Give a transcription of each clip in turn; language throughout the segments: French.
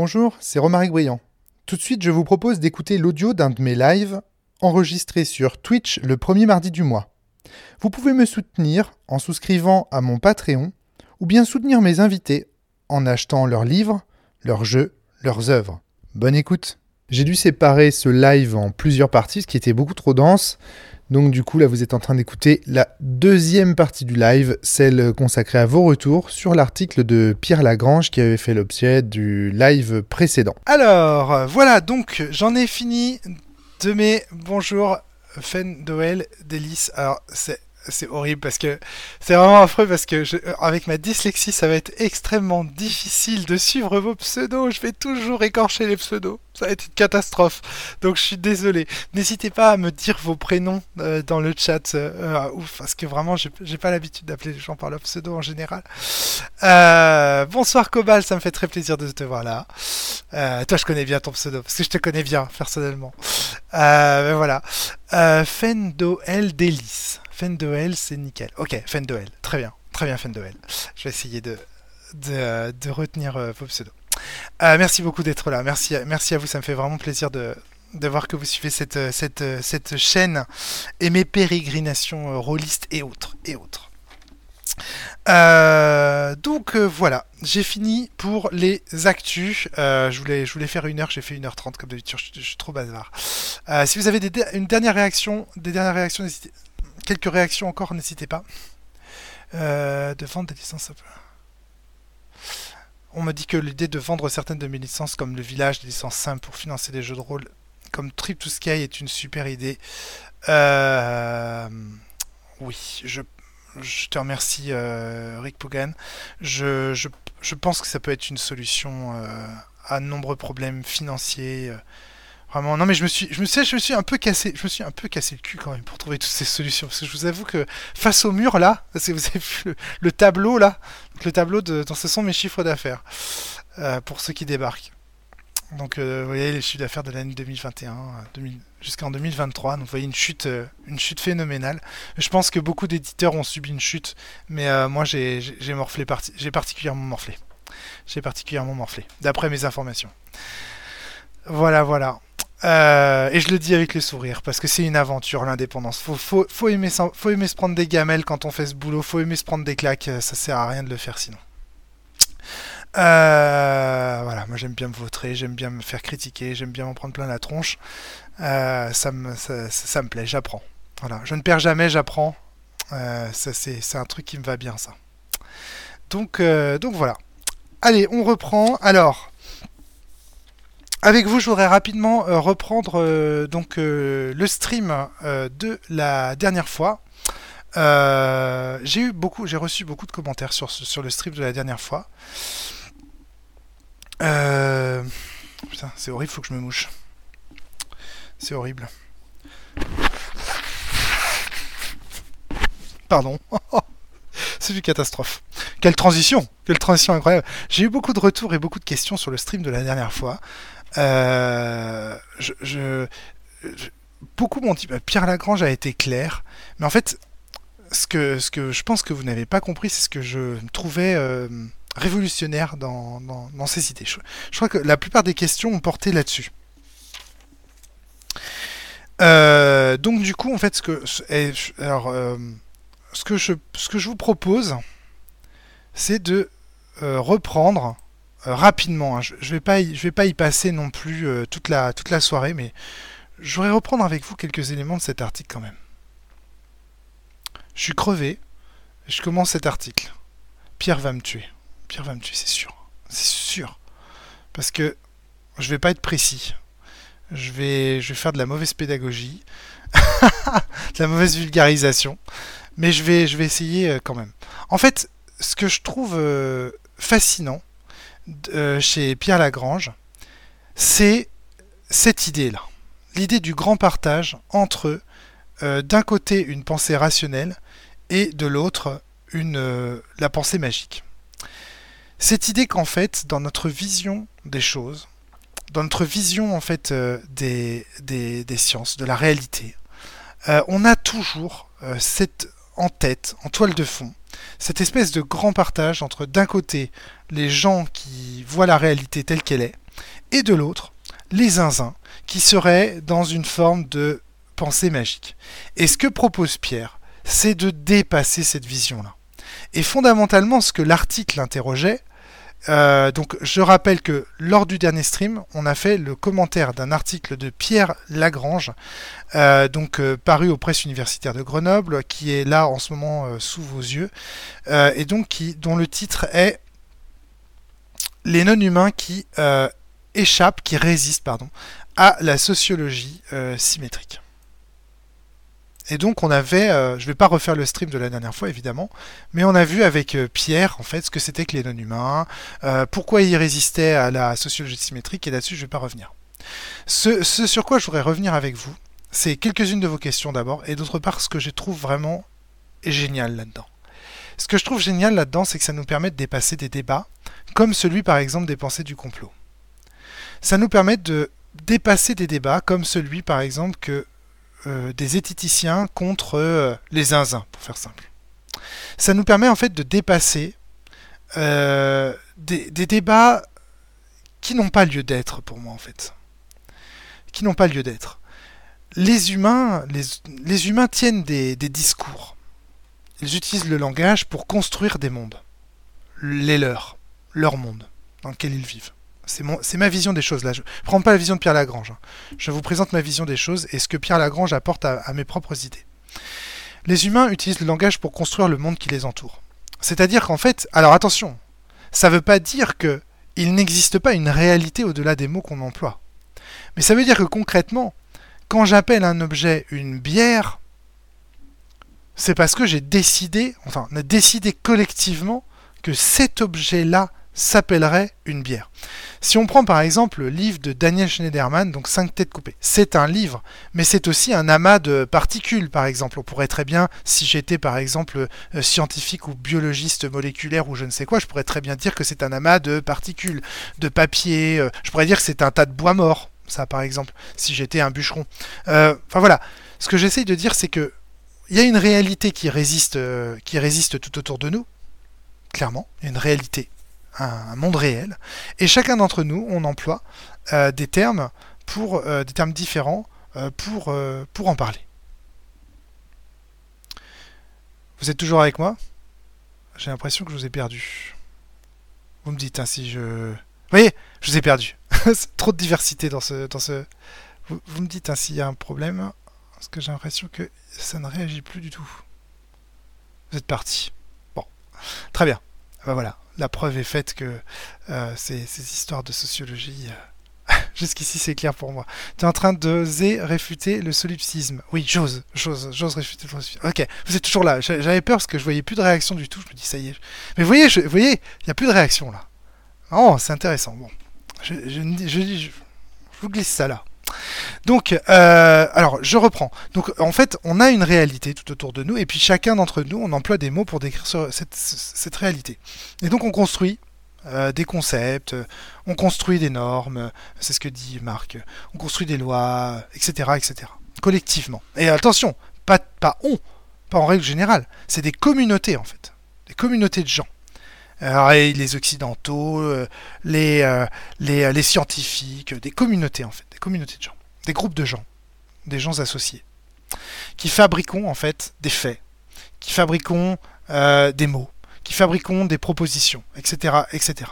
Bonjour, c'est Romaric Briand. Tout de suite, je vous propose d'écouter l'audio d'un de mes lives enregistré sur Twitch le premier mardi du mois. Vous pouvez me soutenir en souscrivant à mon Patreon ou bien soutenir mes invités en achetant leurs livres, leurs jeux, leurs œuvres. Bonne écoute. J'ai dû séparer ce live en plusieurs parties, ce qui était beaucoup trop dense. Donc du coup, là, vous êtes en train d'écouter la deuxième partie du live, celle consacrée à vos retours sur l'article de Pierre Lagrange qui avait fait l'objet du live précédent. Alors, voilà, donc j'en ai fini de mes bonjour Fen Doel Délice. Alors, c'est c'est horrible parce que c'est vraiment affreux parce que je, avec ma dyslexie, ça va être extrêmement difficile de suivre vos pseudos. Je vais toujours écorcher les pseudos. Ça va être une catastrophe. Donc je suis désolé. N'hésitez pas à me dire vos prénoms euh, dans le chat. Euh, euh, ouf, parce que vraiment, j'ai pas l'habitude d'appeler les gens par leur pseudo en général. bonsoir Cobal, ça me fait très plaisir de te voir là. toi, je connais bien ton pseudo parce que je te connais bien personnellement. Ben voilà. Fendo L Délice. Fendoel, c'est nickel. Ok, Fendoel, très bien, très bien Fendoel. Je vais essayer de, de, retenir euh, vos pseudos. Euh, merci beaucoup d'être là, merci, merci à vous, ça me fait vraiment plaisir de, voir que vous suivez cette, cette, cette chaîne et mes pérégrinations euh, rôlistes et autres. Et autres. donc voilà, j'ai fini pour les actus. je, voulais, je voulais faire une heure, j'ai fait une heure trente comme d'habitude, je, suis trop bavard. si vous avez des, une dernière réaction, des dernières réactions, n'hésitez quelques réactions encore, n'hésitez pas. Euh, de vendre des licences. On me dit que l'idée de vendre certaines de mes licences, comme le village, des licences simples pour financer des jeux de rôle, comme Trip to Sky, est une super idée. Euh, oui, je, te remercie, euh, Rick Pogan. Je, je, pense que ça peut être une solution à nombreux problèmes financiers. Vraiment, non mais je me suis, je me je me suis un peu cassé, je me suis un peu cassé le cul quand même pour trouver toutes ces solutions parce que je vous avoue que face au mur là, vous avez vu le, tableau là, le tableau de, ce sont mes chiffres d'affaires euh, pour ceux qui débarquent. Donc euh, vous voyez les chiffres d'affaires de l'année 2021 jusqu'en 2023, donc vous voyez une chute, euh, une chute phénoménale. Je pense que beaucoup d'éditeurs ont subi une chute, mais moi j'ai morflé, j'ai particulièrement morflé, j'ai particulièrement morflé, d'après mes informations. Voilà, voilà. Euh, et je le dis avec le sourire, parce que c'est une aventure l'indépendance. Faut, faut, faut, aimer, faut aimer se prendre des gamelles quand on fait ce boulot, faut aimer se prendre des claques, ça sert à rien de le faire sinon. Euh, voilà, moi j'aime bien me vautrer, j'aime bien me faire critiquer, j'aime bien m'en prendre plein la tronche. Euh, ça, me, ça, me plaît, j'apprends. Voilà, je ne perds jamais, j'apprends. c'est un truc qui me va bien ça. Donc, donc voilà. Allez, on reprend. Alors, avec vous, je voudrais rapidement euh, reprendre euh, donc euh, le stream de la dernière fois. j'ai eu beaucoup, j'ai reçu beaucoup de commentaires sur, sur le stream de la dernière fois. Putain, c'est horrible, faut que je me mouche. C'est horrible. Pardon. c'est une catastrophe. Quelle transition Quelle transition incroyable J'ai eu beaucoup de retours et beaucoup de questions sur le stream de la dernière fois. Euh, beaucoup m'ont dit bah, Pierre Lagrange a été clair, mais en fait, ce que, je pense que vous n'avez pas compris, c'est ce que je trouvais euh, révolutionnaire dans, ces idées. Je, crois que la plupart des questions ont porté là-dessus. Euh, donc du coup, en fait, ce que je vous propose, c'est de reprendre euh, rapidement. Hein. Je, ne vais pas, y, vais pas y passer non plus euh, toute la toute la soirée, mais je voudrais reprendre avec vous quelques éléments de cet article quand même. Je suis crevé. Je commence cet article. Pierre va me tuer. Pierre va me tuer, c'est sûr. C'est sûr. Parce que je vais pas être précis. Je vais, je vais faire de la mauvaise pédagogie, de la mauvaise vulgarisation, mais je vais, je vais essayer euh, quand même. En fait, ce que je trouve fascinant, euh, chez Pierre Lagrange, c'est cette idée-là. L'idée du grand partage entre, euh, d'un côté, une pensée rationnelle et de l'autre, une, euh, la pensée magique. Cette idée qu'en fait, dans notre vision des choses, dans notre vision en fait des, des, sciences, de la réalité, on a toujours en tête, en toile de fond, cette espèce de grand partage entre d'un côté les gens qui voient la réalité telle qu'elle est, et de l'autre, les zinzins, qui seraient dans une forme de pensée magique. Et ce que propose Pierre, c'est de dépasser cette vision-là. Et fondamentalement, ce que l'article interrogeait, euh, donc je rappelle que lors du dernier stream, on a fait le commentaire d'un article de Pierre Lagrange, euh, donc euh, paru aux presses universitaires de Grenoble, qui est là en ce moment sous vos yeux, et donc dont le titre est Les non-humains qui échappent, qui résistent, pardon, à la sociologie symétrique. Et donc on avait, euh, je vais pas refaire le stream de la dernière fois évidemment, mais on a vu avec euh, Pierre en fait ce que c'était que les non-humains, euh, pourquoi ils résistaient à la sociologie symétrique et là-dessus je vais pas revenir. Ce, sur quoi je voudrais revenir avec vous, c'est quelques-unes de vos questions d'abord et d'autre part ce que je trouve vraiment génial là-dedans. Ce que je trouve génial là-dedans, c'est que ça nous permet de dépasser des débats, comme celui par exemple des pensées du complot. Ça nous permet de dépasser des débats comme celui par exemple que euh, des éthiticiens contre euh, les zinzins, pour faire simple. Ça nous permet en fait de dépasser euh, des, débats qui n'ont pas lieu d'être pour moi en fait. Qui n'ont pas lieu d'être. Les humains, tiennent des discours. Ils utilisent le langage pour construire des mondes. Les leurs, leur monde, dans lequel ils vivent. C'est ma vision des choses là. Je ne prends pas la vision de Pierre Lagrange. Hein. Je vous présente ma vision des choses et ce que Pierre Lagrange apporte à, mes propres idées. Les humains utilisent le langage pour construire le monde qui les entoure. C'est-à-dire qu'en fait, alors attention, ça ne veut pas dire que il n'existe pas une réalité au-delà des mots qu'on emploie. Mais ça veut dire que concrètement, quand j'appelle un objet une bière, c'est parce que j'ai décidé, enfin, on a décidé collectivement que cet objet-là s'appellerait une bière. Si on prend par exemple le livre de Daniel Schneiderman, donc 5 têtes coupées, c'est un livre, mais c'est aussi un amas de particules par exemple. On pourrait très bien, si j'étais par exemple euh, scientifique ou biologiste moléculaire ou je ne sais quoi, je pourrais très bien dire que c'est un amas de particules, de papier, euh, je pourrais dire que c'est un tas de bois mort, ça par exemple, si j'étais un bûcheron. Euh, enfin voilà, ce que j'essaye de dire c'est que il y a une réalité qui résiste, qui résiste tout autour de nous, clairement, une réalité un, monde réel. Et chacun d'entre nous, on emploie euh, des termes pour euh, des termes différents euh, pour, pour en parler. Vous êtes toujours avec moi? J'ai l'impression que je vous ai perdu. Vous me dites hein, si je. Vous voyez, je vous ai perdu. trop de diversité dans ce. Dans ce... Vous, me dites hein, s'il y a un problème. Parce que j'ai l'impression que ça ne réagit plus du tout. Vous êtes parti. Bon. Très bien. Ben voilà la preuve est faite que euh, ces, histoires de sociologie, euh, jusqu'ici c'est clair pour moi. Tu es en train d'oser réfuter le solipsisme. Oui, j'ose, j'ose, j'ose réfuter le solipsisme. Ok, vous êtes toujours là. J'avais peur parce que je voyais plus de réaction du tout. Je me dis, ça y est. Mais vous voyez, vous voyez, il n'y a plus de réaction là. Oh, c'est intéressant. Bon, je, je, je, je vous glisse ça là. Donc, euh, alors, je reprends. Donc, en fait, on a une réalité tout autour de nous, et puis chacun d'entre nous, on emploie des mots pour décrire cette, réalité. Et donc, on construit euh, des concepts, on construit des normes, c'est ce que dit Marc, on construit des lois, etc., etc., collectivement. Et attention, pas, on, pas en règle générale, c'est des communautés, en fait, des communautés de gens. Alors, les occidentaux, euh, les scientifiques, des communautés, en fait communautés de gens, des groupes de gens, des gens associés, qui fabriquons en fait des faits, qui fabriquons euh, des mots, qui fabriquons des propositions, etc., etc.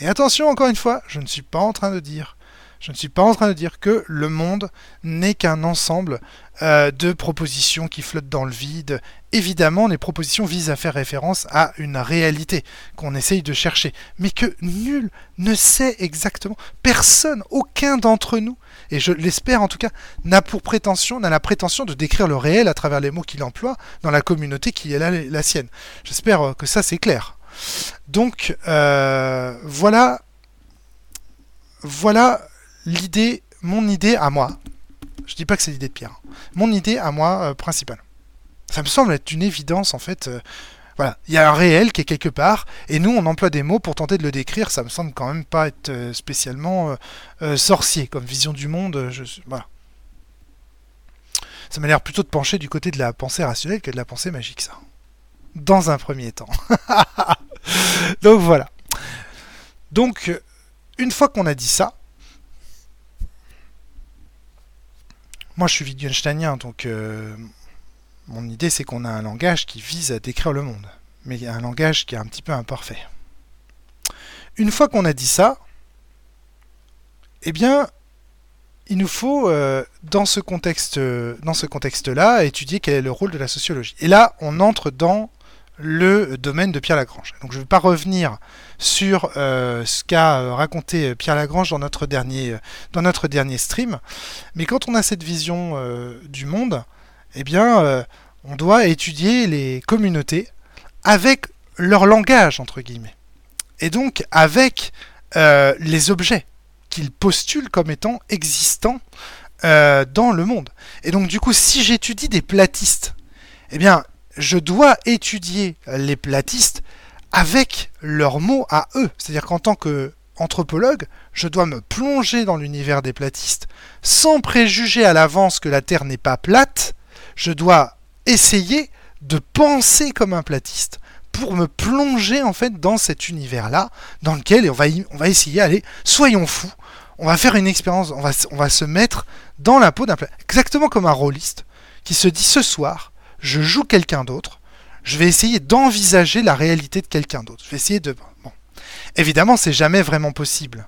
Et attention, encore une fois, je ne suis pas en train de dire je ne suis pas en train de dire que le monde n'est qu'un ensemble euh, de propositions qui flottent dans le vide. Évidemment, les propositions visent à faire référence à une réalité qu'on essaye de chercher, mais que nul ne sait exactement. Personne, aucun d'entre nous, et je l'espère en tout cas, n'a pour prétention, n'a la prétention de décrire le réel à travers les mots qu'il emploie dans la communauté qui est la, sienne. J'espère euh, que ça c'est clair. Donc euh, voilà, voilà l'idée, mon idée à moi, je dis pas que c'est l'idée de Pierre, hein. mon idée à moi euh, principale. Ça me semble être une évidence en fait. Euh, voilà, il y a un réel qui est quelque part, et nous on emploie des mots pour tenter de le décrire. Ça me semble quand même pas être euh, spécialement sorcier comme vision du monde. Voilà. Ça m'a l'air plutôt de pencher du côté de la pensée rationnelle que de la pensée magique, ça. Dans un premier temps. Donc voilà. Donc, une fois qu'on a dit ça, moi je suis Wittgensteinien, donc euh, mon idée c'est qu'on a un langage qui vise à décrire le monde, mais un langage qui est un petit peu imparfait. Une fois qu'on a dit ça, eh bien, il nous faut, euh, dans ce contexte, dans ce contexte-là, étudier quel est le rôle de la sociologie. Et là, on entre dans le domaine de Pierre Lagrange. Donc je ne vais pas revenir sur euh, ce qu'a euh, raconté Pierre Lagrange dans notre dernier, stream, mais quand on a cette vision du monde, eh bien, on doit étudier les communautés avec leur langage entre guillemets, et donc avec les objets qu'il postule comme étant existants euh, dans le monde. Et donc du coup, si j'étudie des platistes, eh bien, je dois étudier les platistes avec leurs mots à eux. C'est-à-dire qu'en tant qu'anthropologue, je dois me plonger dans l'univers des platistes sans préjuger à l'avance que la Terre n'est pas plate. Je dois essayer de penser comme un platiste pour me plonger en fait dans cet univers-là, dans lequel on va, on va essayer, allez, soyons fous, on va faire une expérience, on va, on va se mettre dans la peau d'un exactement comme un rôliste qui se dit ce soir, je joue quelqu'un d'autre, je vais essayer d'envisager la réalité de quelqu'un d'autre. Je vais essayer de bon. Évidemment, c'est jamais vraiment possible.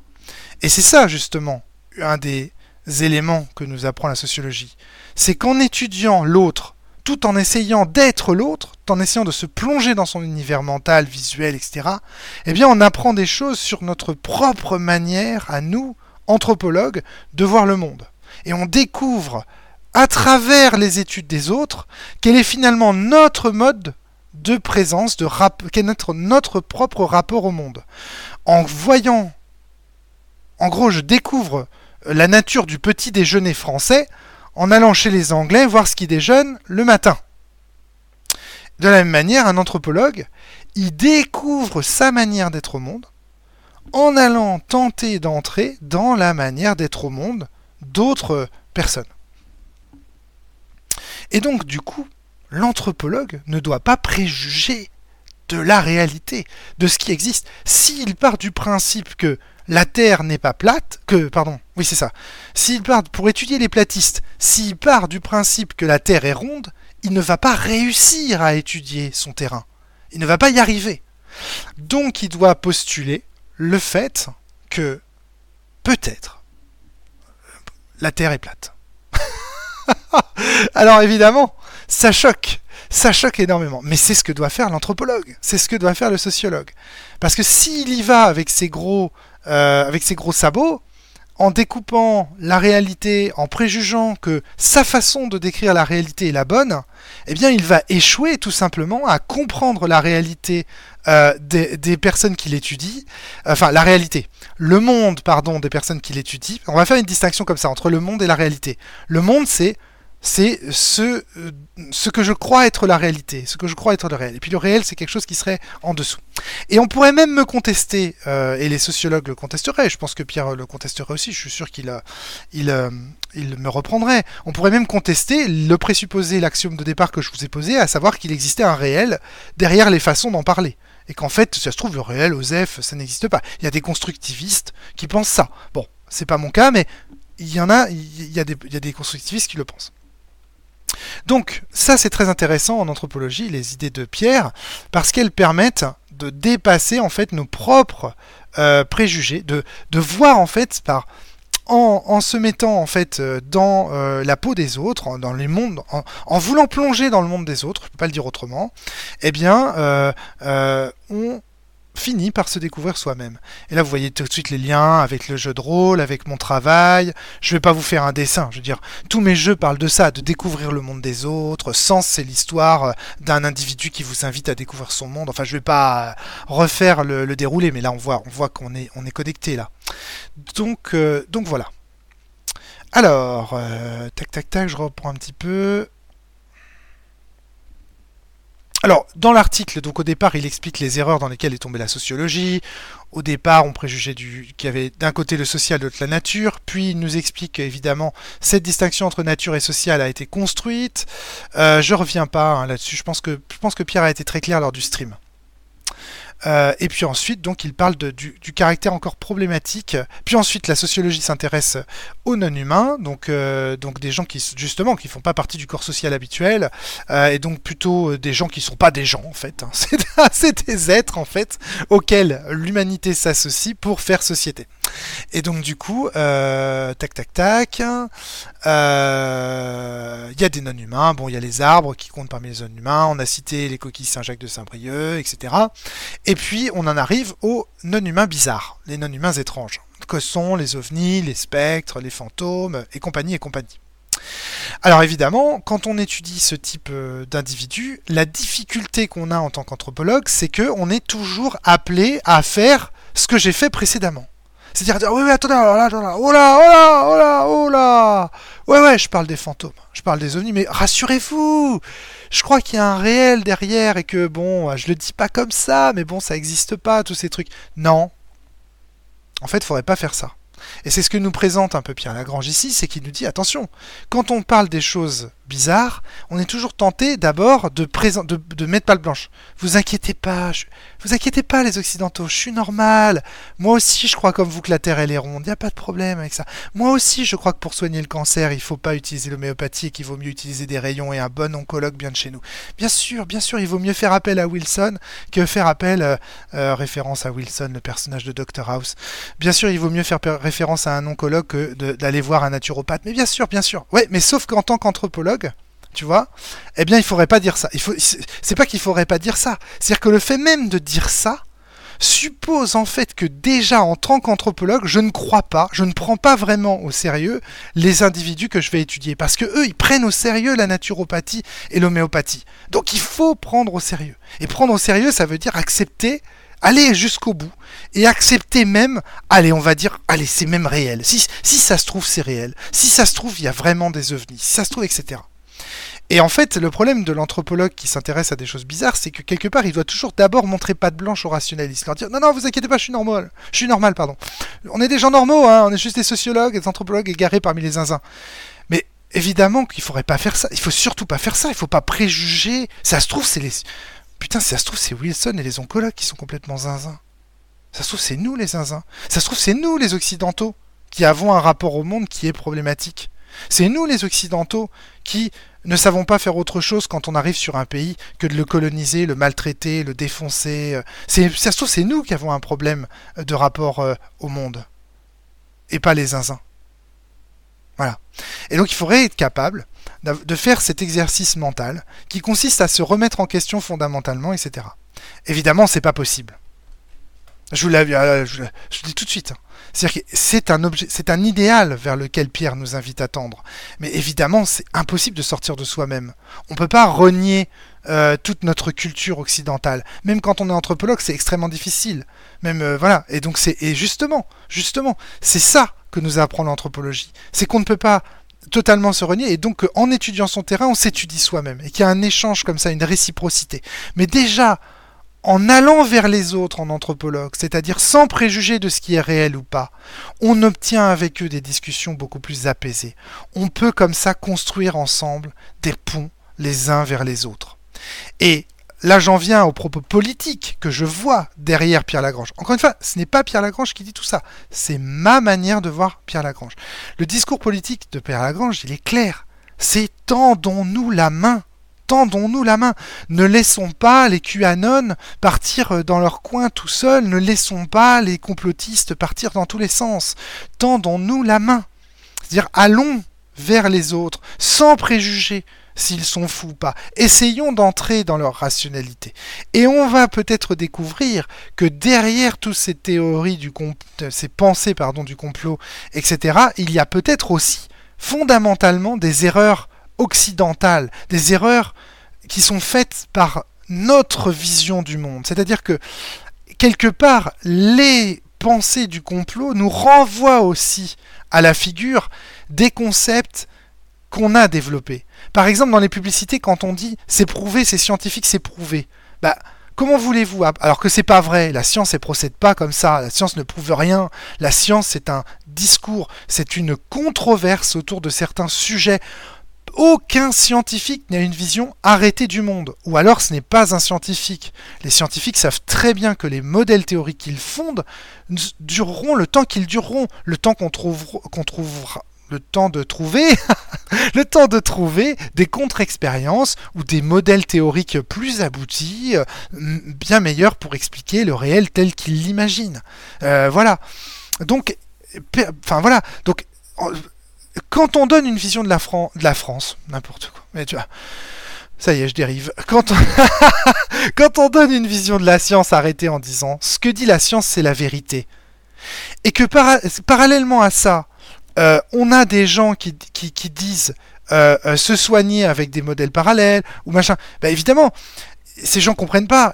Et c'est ça justement un des éléments que nous apprend la sociologie, c'est qu'en étudiant l'autre tout en essayant d'être l'autre, en essayant de se plonger dans son univers mental, visuel, etc., eh bien on apprend des choses sur notre propre manière à nous anthropologue de voir le monde. Et on découvre à travers les études des autres quel est finalement notre mode de présence, de quel est notre, propre rapport au monde. En voyant, en gros, je découvre la nature du petit déjeuner français en allant chez les Anglais voir ce qu'ils déjeunent le matin. De la même manière, un anthropologue, il découvre sa manière d'être au monde en allant tenter d'entrer dans la manière d'être au monde d'autres personnes. Et donc, du coup, l'anthropologue ne doit pas préjuger de la réalité, de ce qui existe. S'il part du principe que la Terre n'est pas plate, que, pardon, oui c'est ça, s'il part, pour étudier les platistes, s'il part du principe que la Terre est ronde, il ne va pas réussir à étudier son terrain. Il ne va pas y arriver. Donc il doit postuler le fait que peut-être la Terre est plate. Alors évidemment, ça choque, ça choque énormément. Mais c'est ce que doit faire l'anthropologue, c'est ce que doit faire le sociologue. Parce que s'il y va avec ses gros, euh, sabots, en découpant la réalité, en préjugeant que sa façon de décrire la réalité est la bonne, eh bien il va échouer tout simplement à comprendre la réalité euh, des, des, personnes qu'il étudie, enfin la réalité, le monde, pardon, des personnes qu'il étudie. On va faire une distinction comme ça entre le monde et la réalité. Le monde, c'est c'est ce, euh, ce que je crois être la réalité, ce que je crois être le réel. Et puis le réel, c'est quelque chose qui serait en dessous. Et on pourrait même me contester, euh, et les sociologues le contesteraient, je pense que Pierre le contesterait aussi, je suis sûr qu'il il, il me reprendrait. On pourrait même contester le présupposé, l'axiome de départ que je vous ai posé, à savoir qu'il existait un réel derrière les façons d'en parler. Et qu'en fait, ça se trouve, le réel, OSEF, ça n'existe pas. Il y a des constructivistes qui pensent ça. Bon, c'est pas mon cas, mais il y en a, il y a des constructivistes qui le pensent. Donc ça c'est très intéressant en anthropologie, les idées de Pierre, parce qu'elles permettent de dépasser en fait nos propres euh, préjugés, de, voir en fait par en, se mettant en fait euh, dans euh, la peau des autres, dans les mondes, en, voulant plonger dans le monde des autres, je peux pas le dire autrement, eh bien on finit par se découvrir soi-même. Et là, vous voyez tout de suite les liens avec le jeu de rôle, avec mon travail. Je vais pas vous faire un dessin. Je veux dire, tous mes jeux parlent de ça, de découvrir le monde des autres. Sens, c'est l'histoire euh, d'un individu qui vous invite à découvrir son monde. Enfin, je vais pas refaire le, déroulé, mais là, on voit, on voit qu'on est, on est connecté là. Donc, euh, donc voilà. Alors, euh, tac, tac, tac, je reprends un petit peu. Alors, dans l'article, donc au départ, il explique les erreurs dans lesquelles est tombée la sociologie. Au départ, on préjugeait qu'il y avait d'un côté le social, de l'autre la nature. Puis, il nous explique qu'évidemment, cette distinction entre nature et social a été construite. Euh, je reviens pas hein, là-dessus. Je pense que je pense que Pierre a été très clair lors du stream. Euh, et puis ensuite, donc, il parle du, caractère encore problématique. Puis ensuite, la sociologie s'intéresse aux non-humains, donc, euh, donc des gens qui, justement, qui font pas partie du corps social habituel, euh, et donc plutôt des gens qui sont pas des gens, en fait. Hein. C'est des êtres, en fait, auxquels l'humanité s'associe pour faire société. Et donc, du coup, euh, tac, tac, tac, il euh, y a des non-humains. Bon, il y a les arbres qui comptent parmi les non-humains. On a cité les coquilles Saint-Jacques de Saint-Brieuc, etc. Et puis, on en arrive aux non-humains bizarres, les non-humains étranges, que sont les ovnis, les spectres, les fantômes, et compagnie, et compagnie. Alors évidemment, quand on étudie ce type euh, d'individu, la difficulté qu'on a en tant qu'anthropologue, c'est que on est toujours appelé à faire ce que j'ai fait précédemment. C'est-à-dire dire, oui, oui, attendez, alors là, attendez, oh là, oh là, oh là, oh là. Ouais, ouais, je parle des fantômes, je parle des ovnis, mais rassurez-vous, je crois qu'il y a un réel derrière et que, bon, je le dis pas comme ça, mais bon, ça existe pas, tous ces trucs. Non. En fait, faudrait pas faire ça. Et c'est ce que nous présente un peu Pierre Lagrange ici, c'est qu'il nous dit, attention, quand on parle des choses bizarre, on est toujours tenté d'abord de, mettre palle blanche. Vous inquiétez pas, vous inquiétez pas les Occidentaux, je suis normal. Moi aussi je crois comme vous que la Terre elle est ronde, il n'y a pas de problème avec ça. Moi aussi je crois que pour soigner le cancer il faut pas utiliser l'homéopathie et qu'il vaut mieux utiliser des rayons et un bon oncologue bien de chez nous. Bien sûr, bien sûr, il vaut mieux faire appel à Wilson que faire appel, euh, euh, référence à Wilson, le personnage de Dr House. Bien sûr, il vaut mieux faire référence à un oncologue que d'aller voir un naturopathe. Mais bien sûr, bien sûr. Ouais, mais sauf qu'en tant qu'anthropologue, tu vois, eh bien, il faudrait pas dire ça. C'est pas qu'il faudrait pas dire ça. C'est-à-dire que le fait même de dire ça suppose en fait que déjà en tant qu'anthropologue, je ne crois pas, je ne prends pas vraiment au sérieux les individus que je vais étudier. Parce que eux, ils prennent au sérieux la naturopathie et l'homéopathie. Donc il faut prendre au sérieux. Et prendre au sérieux, ça veut dire accepter aller jusqu'au bout et accepter même, allez, on va dire, allez, c'est même réel. Si, si ça se trouve, c'est réel. Si ça se trouve, il y a vraiment des ovnis. Si ça se trouve, etc. Et en fait, le problème de l'anthropologue qui s'intéresse à des choses bizarres, c'est que quelque part, il doit toujours d'abord montrer patte blanche aux rationalistes, leur dire non, non, vous inquiétez pas, je suis normal, je suis normal, pardon. On est des gens normaux, hein, on est juste des sociologues, des anthropologues égarés parmi les zinzins. Mais évidemment qu'il faudrait pas faire ça. Il faut surtout pas faire ça. Il faut pas préjuger. Ça se trouve, c'est les putain, ça se trouve, c'est Wilson et les oncologues qui sont complètement zinzins. Ça se trouve, c'est nous les zinzins. Ça se trouve, c'est nous les occidentaux qui avons un rapport au monde qui est problématique. C'est nous les occidentaux qui ne savons pas faire autre chose quand on arrive sur un pays que de le coloniser, le maltraiter, le défoncer. Ça se trouve, c'est nous qui avons un problème de rapport euh, au monde. Et pas les zinzins. Voilà. Et donc il faudrait être capable de faire cet exercice mental qui consiste à se remettre en question fondamentalement, etc. Évidemment, c'est pas possible. Je vous l'avais, euh, je, dis tout de suite. Hein. C'est un objet, c'est un idéal vers lequel Pierre nous invite à tendre. Mais évidemment, c'est impossible de sortir de soi-même. On peut pas renier euh, toute notre culture occidentale. Même quand on est anthropologue, c'est extrêmement difficile. Même euh, voilà. Et donc c'est et justement, justement, c'est ça que nous apprend l'anthropologie. C'est qu'on ne peut pas totalement se renier et donc en étudiant son terrain, on s'étudie soi-même et qu'il y a un échange comme ça, une réciprocité. Mais déjà en allant vers les autres en anthropologue, c'est-à-dire sans préjuger de ce qui est réel ou pas, on obtient avec eux des discussions beaucoup plus apaisées. On peut comme ça construire ensemble des ponts les uns vers les autres. Et là j'en viens aux propos politiques que je vois derrière Pierre Lagrange. Encore une fois, ce n'est pas Pierre Lagrange qui dit tout ça, c'est ma manière de voir Pierre Lagrange. Le discours politique de Pierre Lagrange, il est clair. C'est tendons-nous la main tendons-nous la main. Ne laissons pas les QAnon partir euh, dans leur coin tout seuls, ne laissons pas les complotistes partir dans tous les sens. Tendons-nous la main. C'est-à-dire allons vers les autres, sans préjuger s'ils sont fous ou pas. Essayons d'entrer dans leur rationalité. Et on va peut-être découvrir que derrière toutes ces théories du euh, ces pensées pardon du complot, etc., il y a peut-être aussi fondamentalement des erreurs occidentales, des erreurs qui sont faites par notre vision du monde. C'est-à-dire que, quelque part, les pensées du complot nous renvoient aussi à la figure des concepts qu'on a développés. Par exemple, dans les publicités, quand on dit c'est prouvé, c'est scientifique, c'est prouvé, bah, comment voulez-vous Alors que c'est pas vrai, la science ne procède pas comme ça, la science ne prouve rien, la science c'est un discours, c'est une controverse autour de certains sujets aucun scientifique n'a une vision arrêtée du monde. Ou alors ce n'est pas un scientifique. Les scientifiques savent très bien que les modèles théoriques qu'ils fondent dureront le temps qu'ils dureront, le temps qu'on trouvera le temps de trouver des contre-expériences ou des modèles théoriques plus aboutis, euh, bien meilleurs pour expliquer le réel tel qu'il l'imagine. Euh, voilà. Donc, quand on donne une vision de la, France, n'importe quoi, mais tu vois. Ça y est, je dérive. Quand on... Quand on donne une vision de la science arrêtée en disant ce que dit la science, c'est la vérité, et que parallèlement à ça, euh, on a des gens qui, disent euh, euh, se soigner avec des modèles parallèles ou machin. Bah, évidemment, ces gens comprennent pas.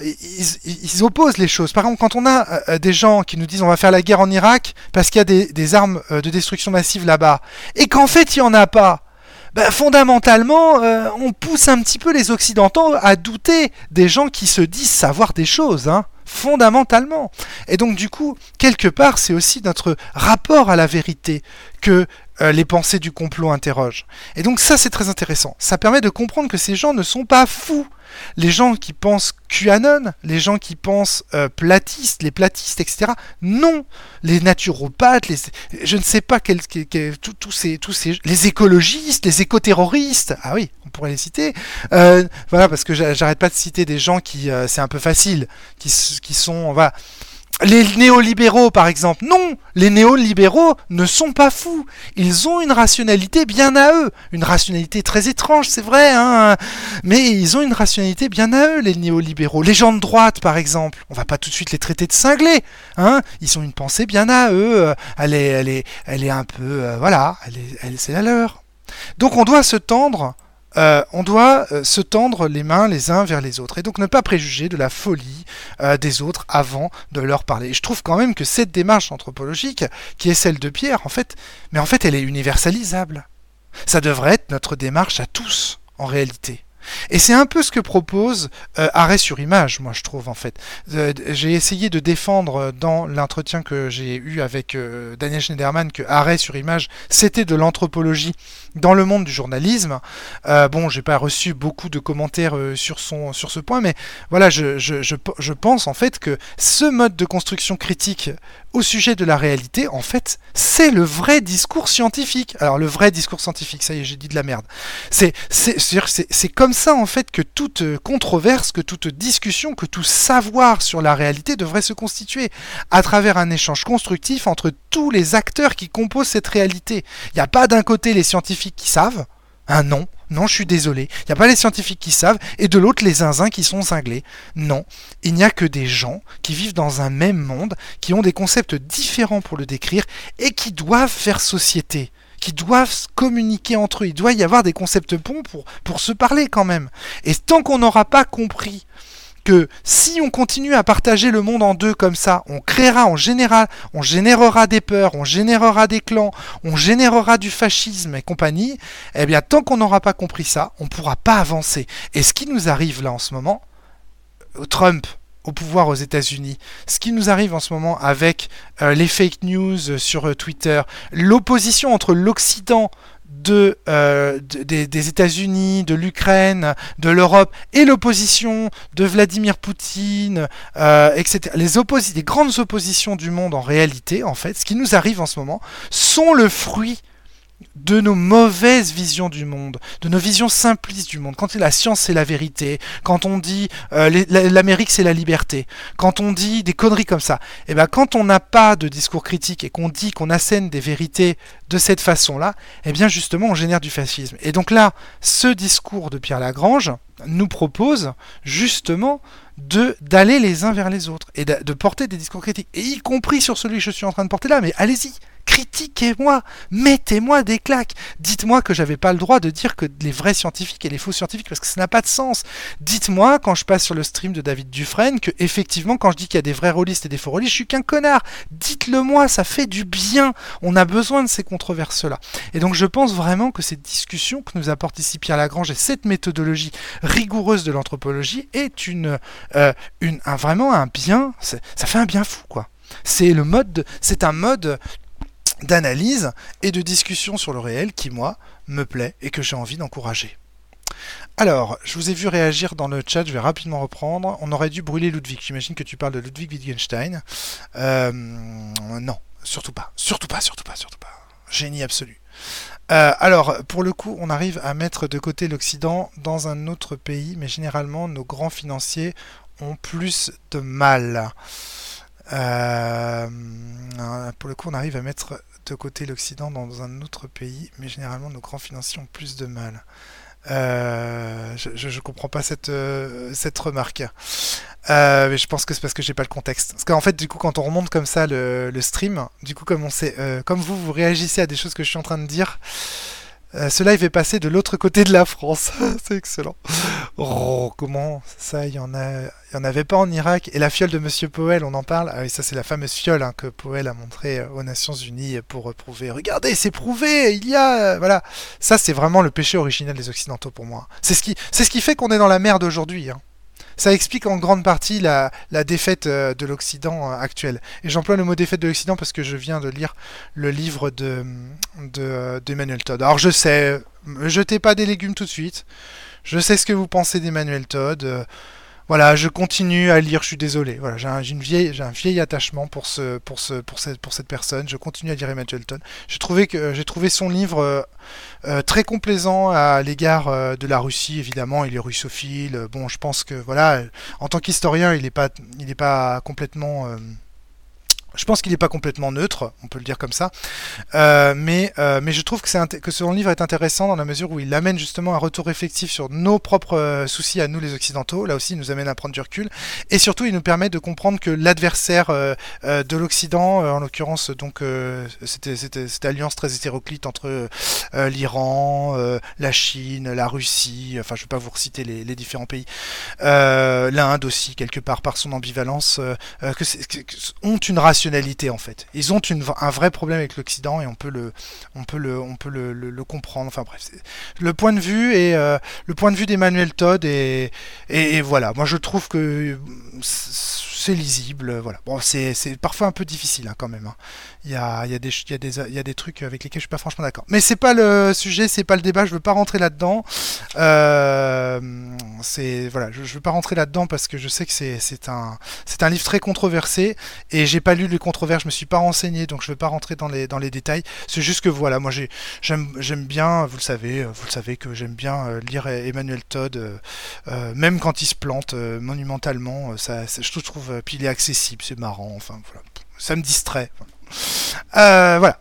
Ils, opposent les choses. Par exemple, quand on a des gens qui nous disent on va faire la guerre en Irak parce qu'il y a des, armes de destruction massive là-bas, et qu'en fait il y en a pas. Bah, fondamentalement, on pousse un petit peu les Occidentaux à douter des gens qui se disent savoir des choses. Hein fondamentalement. Et donc du coup, quelque part, c'est aussi notre rapport à la vérité que euh, les pensées du complot interrogent. Et donc ça, c'est très intéressant. Ça permet de comprendre que ces gens ne sont pas fous. Les gens qui pensent QAnon, les gens qui pensent euh, platistes, les platistes, etc. Non, les naturopathes, je ne sais pas quels, tous ces, tous ces, les écologistes, les écoterroristes. Ah oui, on pourrait les citer. Euh, voilà, parce que j'arrête pas de citer des gens qui, euh, c'est un peu facile, qui, qui sont, les néolibéraux, par exemple, non, les néolibéraux ne sont pas fous. Ils ont une rationalité bien à eux. Une rationalité très étrange, c'est vrai, hein, mais ils ont une rationalité bien à eux, les néolibéraux. Les gens de droite, par exemple, on va pas tout de suite les traiter de cinglés. Hein, ils ont une pensée bien à eux. Elle est, elle un peu, euh, voilà, elle est, elle, c'est la leur. Donc on doit se tendre euh, on doit euh, se tendre les mains les uns vers les autres et donc ne pas préjuger de la folie euh, des autres avant de leur parler. je trouve quand même que cette démarche anthropologique, qui est celle de Pierre, en fait, mais en fait, elle est universalisable. Ça devrait être notre démarche à tous, en réalité. Et c'est un peu ce que propose euh, Arrêt sur image, moi je trouve en fait. Euh, j'ai essayé de défendre euh, dans l'entretien que j'ai eu avec Daniel Schneiderman que Arrêt sur image, c'était de l'anthropologie dans le monde du journalisme. bon, j'ai pas reçu beaucoup de commentaires sur, son, sur ce point, mais voilà, je, je, je pense en fait que ce mode de construction critique au sujet de la réalité, en fait, c'est le vrai discours scientifique. Alors le vrai discours scientifique, ça y est, j'ai dit de la merde. C'est comme ça en fait que toute controverse, que toute discussion, que tout savoir sur la réalité devrait se constituer à travers un échange constructif entre tous les acteurs qui composent cette réalité. Il n'y a pas d'un côté les scientifiques qui savent, un non. Non, je suis désolé. Il n'y a pas les scientifiques qui savent et de l'autre les zinzins qui sont cinglés. Non, il n'y a que des gens qui vivent dans un même monde, qui ont des concepts différents pour le décrire et qui doivent faire société qui doivent communiquer entre eux. Il doit y avoir des concepts ponts pour, se parler quand même. Et tant qu'on n'aura pas compris que si on continue à partager le monde en deux comme ça, on créera, en général, on générera des peurs, on générera des clans, on générera du fascisme et compagnie, eh bien tant qu'on n'aura pas compris ça, on ne pourra pas avancer. Et ce qui nous arrive là en ce moment, euh, Trump au pouvoir aux États-Unis, ce qui nous arrive en ce moment avec euh, les fake news sur euh, Twitter, l'opposition entre l'Occident de, euh, des, États-Unis, de l'Ukraine, de l'Europe et l'opposition de Vladimir Poutine, euh, etc. Les grandes oppositions du monde en réalité, en fait, ce qui nous arrive en ce moment, sont le fruit de nos mauvaises visions du monde, de nos visions simplistes du monde. Quand la science c'est la vérité, quand on dit euh, l'Amérique c'est la liberté, quand on dit des conneries comme ça, et eh ben quand on n'a pas de discours critique et qu'on dit qu'on assène des vérités de cette façon-là, et eh bien justement on génère du fascisme. Et donc là, ce discours de Pierre Lagrange nous propose justement de d'aller les uns vers les autres et de, de porter des discours critiques, et y compris sur celui que je suis en train de porter là. Mais allez-y, critiquez-moi, mettez-moi des claques. Dites-moi que j'avais pas le droit de dire que les vrais scientifiques et les faux scientifiques parce que ça n'a pas de sens. Dites-moi quand je passe sur le stream de David Dufresne que effectivement quand je dis qu'il y a des vrais rôlistes et des faux rôlistes, je suis qu'un connard. Dites-le moi, ça fait du bien. On a besoin de ces controverses-là. Et donc je pense vraiment que cette discussion que nous apporte ici Pierre Lagrange et cette méthodologie rigoureuse de l'anthropologie est une, euh, vraiment un bien. Ça fait un bien fou quoi. C'est le mode, c'est un mode d'analyse et de discussion sur le réel qui, moi, me plaît et que j'ai envie d'encourager. Alors, je vous ai vu réagir dans le chat, je vais rapidement reprendre. On aurait dû brûler Ludwig. J'imagine que tu parles de Ludwig Wittgenstein. Euh, non, surtout pas. Surtout pas, surtout pas, surtout pas. Génie absolu. Euh, alors, pour le coup, on arrive à mettre de côté l'Occident dans un autre pays, mais généralement, nos grands financiers ont plus de mal. Euh, pour le coup, on arrive à mettre de côté l'Occident dans un autre pays, mais généralement, nos grands financiers ont plus de mal. Euh, je, je, comprends pas cette, euh, cette remarque. Euh, mais je pense que c'est parce que j'ai pas le contexte. Parce qu'en fait, du coup, quand on remonte comme ça le, le stream, du coup, comme on sait, comme vous, vous réagissez à des choses que je suis en train de dire, euh, ce live est passé de l'autre côté de la France. c'est excellent. Oh, comment ça, il y en a, en avait pas en Irak? Et la fiole de Monsieur Powell, on en parle? Ah oui, ça c'est la fameuse fiole hein, que Powell a montrée euh, aux Nations Unies pour prouver. Regardez, c'est prouvé. Il y a, euh, voilà. Ça c'est vraiment le péché originel des Occidentaux pour moi. C'est ce qui, ce qui fait qu'on est dans la merde aujourd'hui. Hein. Ça explique en grande partie la, défaite euh, de l'Occident euh, actuel. Et j'emploie le mot défaite de l'Occident parce que je viens de lire le livre de d'Emmanuel Todd. Alors je sais, jetez pas des légumes tout de suite. Je sais ce que vous pensez d'Emmanuel Todd. Voilà, je continue à lire, je suis désolé. Voilà, j'ai un, un vieil attachement pour ce, pour ce, pour cette, pour cette personne. Je continue à lire Emma Shelton. J'ai trouvé trouvé son livre euh, euh, très complaisant à l'égard euh, de la Russie. Évidemment, il est russophile. Bon, je pense que voilà, en tant qu'historien, il n'est pas, il n'est pas complètement je pense qu'il n'est pas complètement neutre, on peut le dire comme ça, euh, mais, euh, mais je trouve que, c'est que son livre est intéressant dans la mesure où il amène justement un retour effectif sur nos propres euh, soucis à nous les Occidentaux, là aussi il nous amène à prendre du recul, et surtout il nous permet de comprendre que l'adversaire de l'Occident, en l'occurrence donc c'était cette alliance très hétéroclite entre l'Iran, la Chine, la Russie, enfin je ne vais pas vous reciter les, différents pays, l'Inde aussi quelque part par son ambivalence, ont une en fait. Ils ont un vrai problème avec l'Occident et on peut le, comprendre. Enfin bref, le point de vue et euh, le point de vue d'Emmanuel Todd et, et, voilà. Moi je trouve que c'est lisible. Voilà. Bon, c'est parfois un peu difficile hein, quand même. Hein. Il y, a, y a des, y y a des trucs avec lesquels je suis pas franchement d'accord. Mais c'est pas le sujet, c'est pas le débat. Je veux pas rentrer là-dedans. Euh, voilà, je, je veux pas rentrer là-dedans parce que je sais que c'est un, un livre très controversé et j'ai pas lu les controverses. Je me suis pas renseigné, donc je veux pas rentrer dans les dans les détails. C'est juste que voilà, moi j'aime j'aime bien, vous le savez, vous le savez que j'aime bien euh, lire Emmanuel Todd, euh, même quand il se plante monumentalement. Ça, je trouve, puis il est accessible, c'est marrant. Enfin voilà, ça me distrait. Euh, voilà.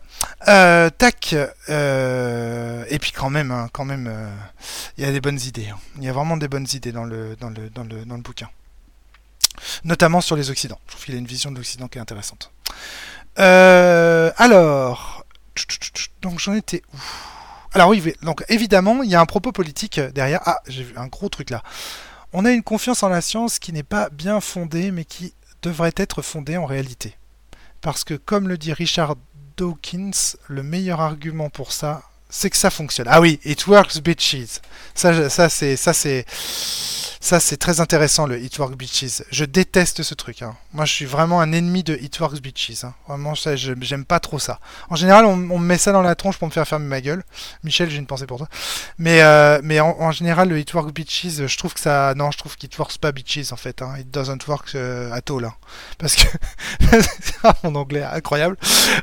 Euh, tac. Euh, et puis quand même, hein, quand même, il y a des bonnes idées. Hein. Il y a vraiment des bonnes idées dans le, dans le, dans le, dans le bouquin. Notamment sur les Occidents. Je trouve qu'il a une vision de l'Occident qui est intéressante. alors, donc j'en étais où? Alors oui, donc évidemment, il y a un propos politique derrière. Ah, j'ai vu un gros truc là. On a une confiance en la science qui n'est pas bien fondée, mais qui devrait être fondée en réalité. Parce que comme le dit Richard Dawkins, le meilleur argument pour ça, c'est que ça fonctionne. Ah oui, it works bitches. Ça, ça c'est, ça c'est, ça, c'est très intéressant, le It Works Bitches. Je déteste ce truc. Hein. Moi, je suis vraiment un ennemi de It Works Bitches. Hein. Vraiment, ça, j'aime pas trop ça. En général, on, me met ça dans la tronche pour me faire fermer ma gueule. Michel, j'ai une pensée pour toi. Mais, euh, mais en, général, le It Works Bitches, je trouve que ça... Non, je trouve qu'il works pas Bitches, en fait. Hein. It doesn't work euh, at all. Hein. Parce que... mon anglais incroyable.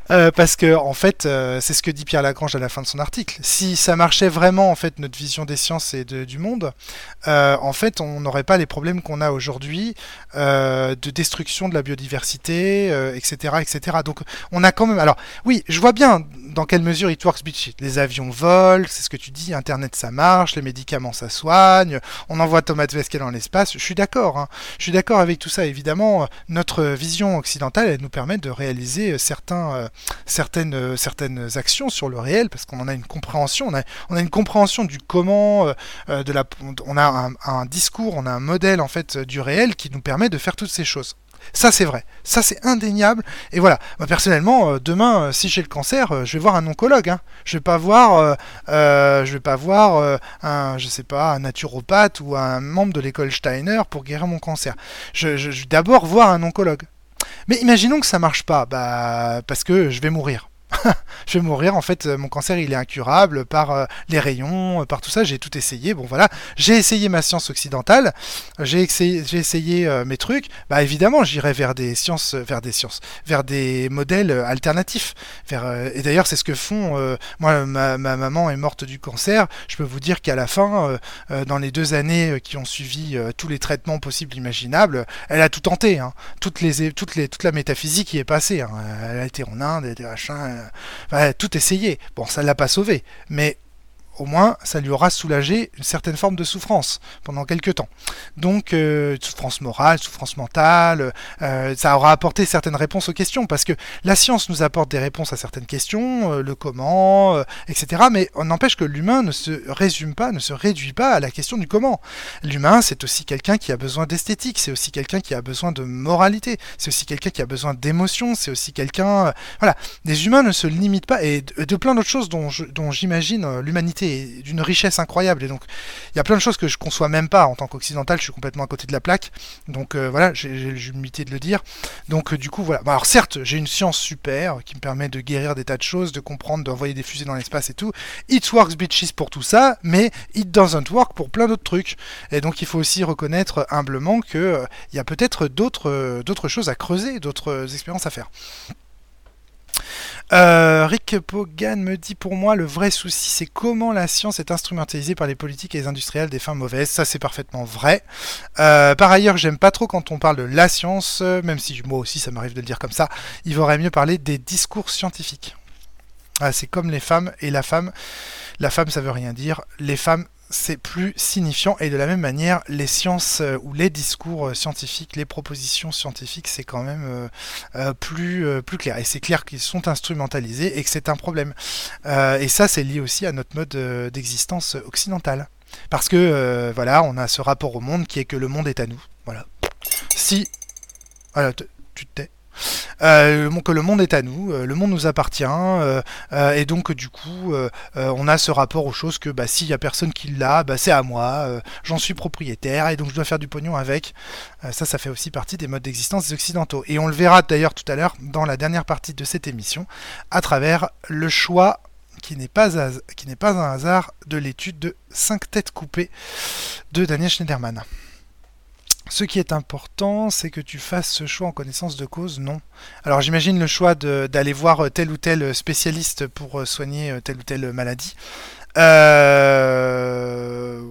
Euh, parce que, en fait, c'est ce que dit Pierre Lagrange à la fin de son article. Si ça marchait vraiment, en fait, notre vision des sciences et du monde, en fait, on n'aurait pas les problèmes qu'on a aujourd'hui euh, de destruction de la biodiversité, etc., euh, etc. Donc on a quand même. Alors oui, je vois bien dans quelle mesure it works bitch. Les avions volent, c'est ce que tu dis. Internet ça marche, les médicaments ça soigne. On envoie Thomas Pesquet dans l'espace. Je suis d'accord. Hein. Je suis d'accord avec tout ça. Évidemment, notre vision occidentale, elle nous permet de réaliser certains, euh, certaines, certaines actions sur le réel parce qu'on en a une compréhension. On a, une compréhension du comment de la. On a un, discours on a un modèle en fait du réel qui nous permet de faire toutes ces choses. Ça c'est vrai, ça c'est indéniable. Et voilà, moi personnellement, euh, demain, euh, si j'ai le cancer, euh, je vais voir un oncologue. Hein. Je vais pas voir, je vais pas voir un, je sais pas, un naturopathe ou un membre de l'école Steiner pour guérir mon cancer. Je, je vais d'abord voir un oncologue. Mais imaginons que ça marche pas, bah parce que je vais mourir. je vais mourir. En fait, mon cancer, il est incurable par les rayons, par tout ça. J'ai tout essayé. Bon, voilà. J'ai essayé ma science occidentale. J'ai essayé, mes trucs. Bah, évidemment, j'irai vers des sciences, vers des sciences, vers des modèles alternatifs. Et d'ailleurs, c'est ce que font. moi, ma, ma, maman est morte du cancer. Je peux vous dire qu'à la fin, dans les deux années qui ont suivi tous les traitements possibles, imaginables, elle a tout tenté. Hein. Toutes les, toutes les, toute la métaphysique y est passée. Hein. Elle a été en Inde, des machins, tout essayé. Bon, ça l'a pas sauvé, mais au moins ça lui aura soulagé une certaine forme de souffrance pendant quelques temps. Donc euh, souffrance morale, souffrance mentale, euh, ça aura apporté certaines réponses aux questions parce que la science nous apporte des réponses à certaines questions, euh, le comment, etc. Mais on n'empêche que l'humain ne se résume pas, ne se réduit pas à la question du comment. L'humain c'est aussi quelqu'un qui a besoin d'esthétique, c'est aussi quelqu'un qui a besoin de moralité, c'est aussi quelqu'un qui a besoin d'émotion, c'est aussi quelqu'un, voilà, les humains ne se limitent pas et de, plein d'autres choses dont j'imagine l'humanité d'une richesse incroyable. Et donc, il y a plein de choses que je conçois même pas en tant qu'occidental. Je suis complètement à côté de la plaque. Donc euh, voilà, j'ai l'humilité de le dire. Donc euh, du coup, voilà. alors certes, j'ai une science super qui me permet de guérir des tas de choses, de comprendre, d'envoyer des fusées dans l'espace et tout. It works bitches pour tout ça, mais it doesn't work pour plein d'autres trucs. Et donc, il faut aussi reconnaître humblement que euh, il y a peut-être d'autres d'autres choses à creuser, d'autres expériences à faire. Euh, Rick Pogan me dit pour moi le vrai souci c'est comment la science est instrumentalisée par les politiques et les industriels des fins mauvaises. Ça c'est parfaitement vrai. Euh, par ailleurs j'aime pas trop quand on parle de la science, même si moi aussi ça m'arrive de le dire comme ça. Il vaudrait mieux parler des discours scientifiques. Ah, c'est comme les femmes et la femme. La femme ça veut rien dire. Les femmes c'est plus signifiant. Et de la même manière, les sciences euh, ou les discours euh, scientifiques, les propositions scientifiques, c'est quand même euh, plus, plus clair. Et c'est clair qu'ils sont instrumentalisés et que c'est un problème. et ça, c'est lié aussi à notre mode d'existence occidentale. Parce que, voilà, on a ce rapport au monde qui est que le monde est à nous. Voilà. Si... Voilà, tu te tais. Euh, que le monde est à nous, euh, le monde nous appartient, euh, et donc du coup, on a ce rapport aux choses que bah, s'il y a personne qui l'a, bah, c'est à moi, j'en suis propriétaire, et donc je dois faire du pognon avec. ça, ça fait aussi partie des modes d'existence des occidentaux. Et on le verra d'ailleurs tout à l'heure dans la dernière partie de cette émission, à travers le choix qui n'est pas, pas un hasard de l'étude de 5 têtes coupées de Daniel Schneiderman. Ce qui est important, c'est que tu fasses ce choix en connaissance de cause, non. Alors j'imagine le choix d'aller voir tel ou tel spécialiste pour euh, soigner euh, telle ou telle maladie. Euh,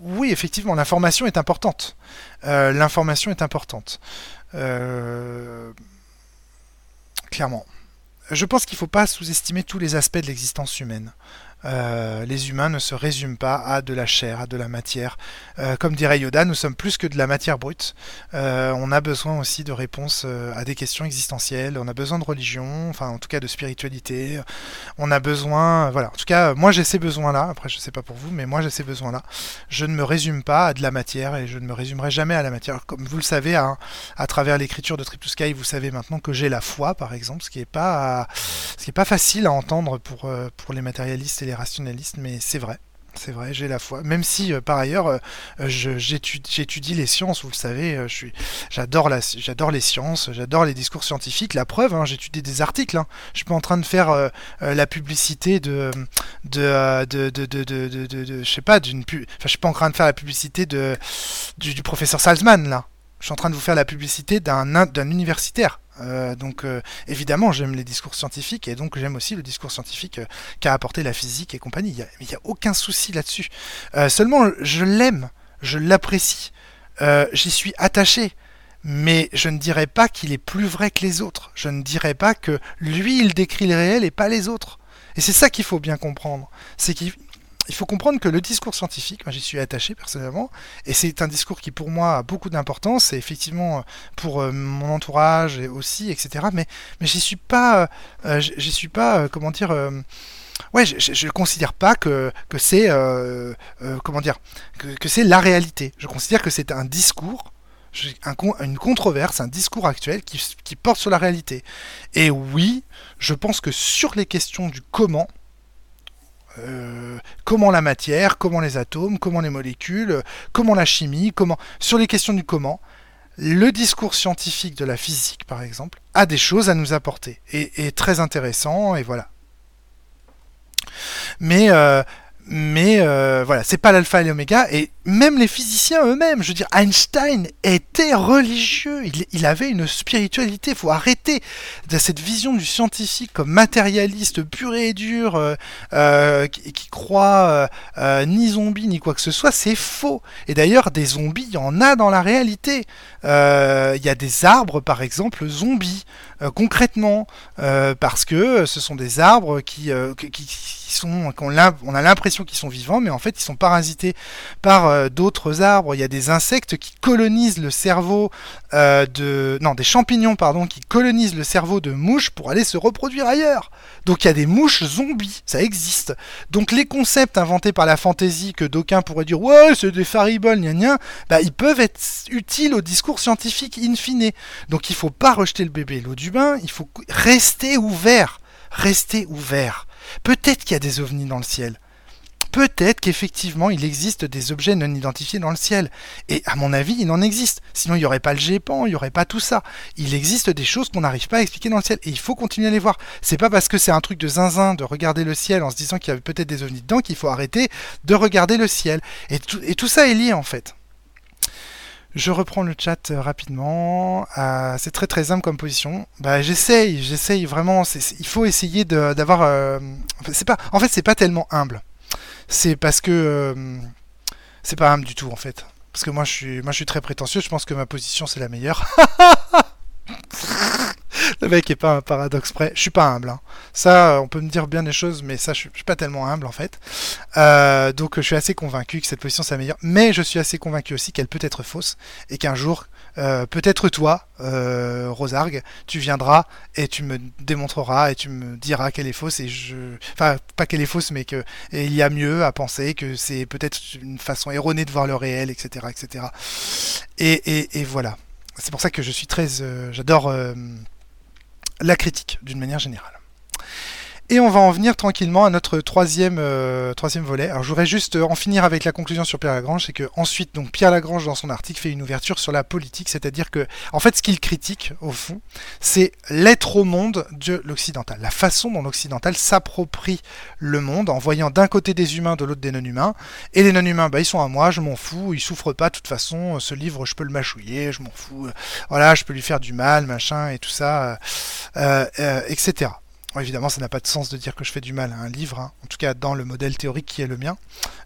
oui, effectivement, l'information est importante. l'information est importante. Clairement. Je pense qu'il ne faut pas sous-estimer tous les aspects de l'existence humaine. Euh, les humains ne se résument pas à de la chair, à de la matière. Euh, comme dirait Yoda, nous sommes plus que de la matière brute. Euh, on a besoin aussi de réponses à des questions existentielles. On a besoin de religion, enfin en tout cas de spiritualité. On a besoin, voilà. En tout cas, moi j'ai ces besoins-là. Après, je sais pas pour vous, mais moi j'ai ces besoins-là. Je ne me résume pas à de la matière et je ne me résumerai jamais à la matière. Comme vous le savez, à, à travers l'écriture de Trip Sky, vous savez maintenant que j'ai la foi, par exemple, ce qui est pas, ce qui pas facile à entendre pour pour les matérialistes et les rationaliste, mais c'est vrai. C'est vrai, j'ai la foi. Même si, euh, par ailleurs, euh, j'étudie les sciences, vous le savez, euh, j'adore les sciences, j'adore les discours scientifiques. La preuve, hein, j'étudie des articles. Je suis pas en train de faire la publicité de, de, de, de, je sais pas, d'une, enfin, je suis pas en train de faire la publicité du, professeur Salzman là. Je suis en train de vous faire la publicité d'un universitaire. Euh, donc euh, évidemment j'aime les discours scientifiques et donc j'aime aussi le discours scientifique euh, qu'a apporté la physique et compagnie. Il n'y a, aucun souci là-dessus. seulement je l'aime, je l'apprécie, j'y suis attaché. Mais je ne dirais pas qu'il est plus vrai que les autres. Je ne dirais pas que lui il décrit le réel et pas les autres. Et c'est ça qu'il faut bien comprendre. C'est qu'il il faut comprendre que le discours scientifique, moi j'y suis attaché personnellement, et c'est un discours qui pour moi a beaucoup d'importance, et effectivement pour euh, mon entourage aussi, etc. Mais, mais j'y suis pas, euh, j'y suis pas, euh, comment dire, ouais, je ne considère pas que, c'est, comment dire, que, c'est la réalité. Je considère que c'est un discours un, une controverse, un discours actuel qui, porte sur la réalité. Et oui, je pense que sur les questions du comment, euh, comment la matière, comment les atomes, comment les molécules, comment la chimie, comment sur les questions du comment, le discours scientifique de la physique, par exemple, a des choses à nous apporter et est très intéressant et voilà. Mais euh, mais euh, voilà, c'est pas l'alpha et l'oméga, et même les physiciens eux-mêmes, je veux dire, Einstein était religieux, il, avait une spiritualité, il faut arrêter de cette vision du scientifique comme matérialiste pur et dur, euh, euh, qui, croit ni zombie ni quoi que ce soit, c'est faux. Et d'ailleurs, des zombies, il y en a dans la réalité. Il y a des arbres, par exemple, zombies, concrètement, parce que ce sont des arbres qui, qui sont, on a l'impression qu'ils sont vivants, mais en fait ils sont parasités par euh, d'autres arbres. Il y a des insectes qui colonisent le cerveau euh, de, non, des champignons pardon, qui colonisent le cerveau de mouches pour aller se reproduire ailleurs. Donc il y a des mouches zombies, ça existe. Donc les concepts inventés par la fantaisie que d'aucuns pourraient dire ouais c'est des fariboles, gna gna, bah ils peuvent être utiles au discours scientifique in fine. Donc il faut pas rejeter le bébé l'eau du bain, il faut rester ouvert, rester ouvert. Peut-être qu'il y a des ovnis dans le ciel. Peut-être qu'effectivement il existe des objets non identifiés dans le ciel. Et à mon avis, il en existe. Sinon, il n'y aurait pas le GEPAN, il n'y aurait pas tout ça. Il existe des choses qu'on n'arrive pas à expliquer dans le ciel. Et il faut continuer à les voir. C'est pas parce que c'est un truc de zinzin de regarder le ciel en se disant qu'il y avait peut-être des ovnis dedans qu'il faut arrêter de regarder le ciel. Et tout, ça est lié en fait. Je reprends le chat euh, rapidement. Euh, c'est très très humble comme position. Bah j'essaye, j'essaye vraiment. il faut essayer d'avoir. Euh, c'est pas. En fait, c'est pas tellement humble. C'est parce que c'est pas humble du tout en fait. Parce que moi je suis, moi je suis très prétentieux. Je pense que ma position c'est la meilleure. le mec est pas un paradoxe près. Je suis pas humble. Hein. Ça, on peut me dire bien des choses, mais ça, je suis, suis pas tellement humble en fait. Euh, donc, je suis assez convaincu que cette position c'est la meilleure. Mais je suis assez convaincu aussi qu'elle peut être fausse et qu'un jour, euh, peut-être toi, euh, Rosargue, tu viendras et tu me démontreras et tu me diras qu'elle est fausse et je, enfin, pas qu'elle est fausse, mais que il y a mieux à penser que c'est peut-être une façon erronée de voir le réel, etc., etc. Et, et, et voilà. C'est pour ça que je suis très, j'adore la critique d'une manière générale. Et on va en venir tranquillement à notre troisième, euh, troisième volet. Alors je voudrais juste euh, en finir avec la conclusion sur Pierre Lagrange, c'est que ensuite donc Pierre Lagrange dans son article fait une ouverture sur la politique, c'est-à-dire que en fait ce qu'il critique au fond, c'est l'être au monde de l'occidental, la façon dont l'occidental s'approprie le monde en voyant d'un côté des humains, de l'autre des non-humains, et les non-humains, bah, ils sont à moi, je m'en fous, ils souffrent pas, de toute façon, ce livre je peux le mâchouiller, je m'en fous, voilà, je peux lui faire du mal, machin et tout ça, euh, etc évidemment, ça n'a pas de sens de dire que je fais du mal à un livre, hein. en tout cas dans le modèle théorique qui est le mien.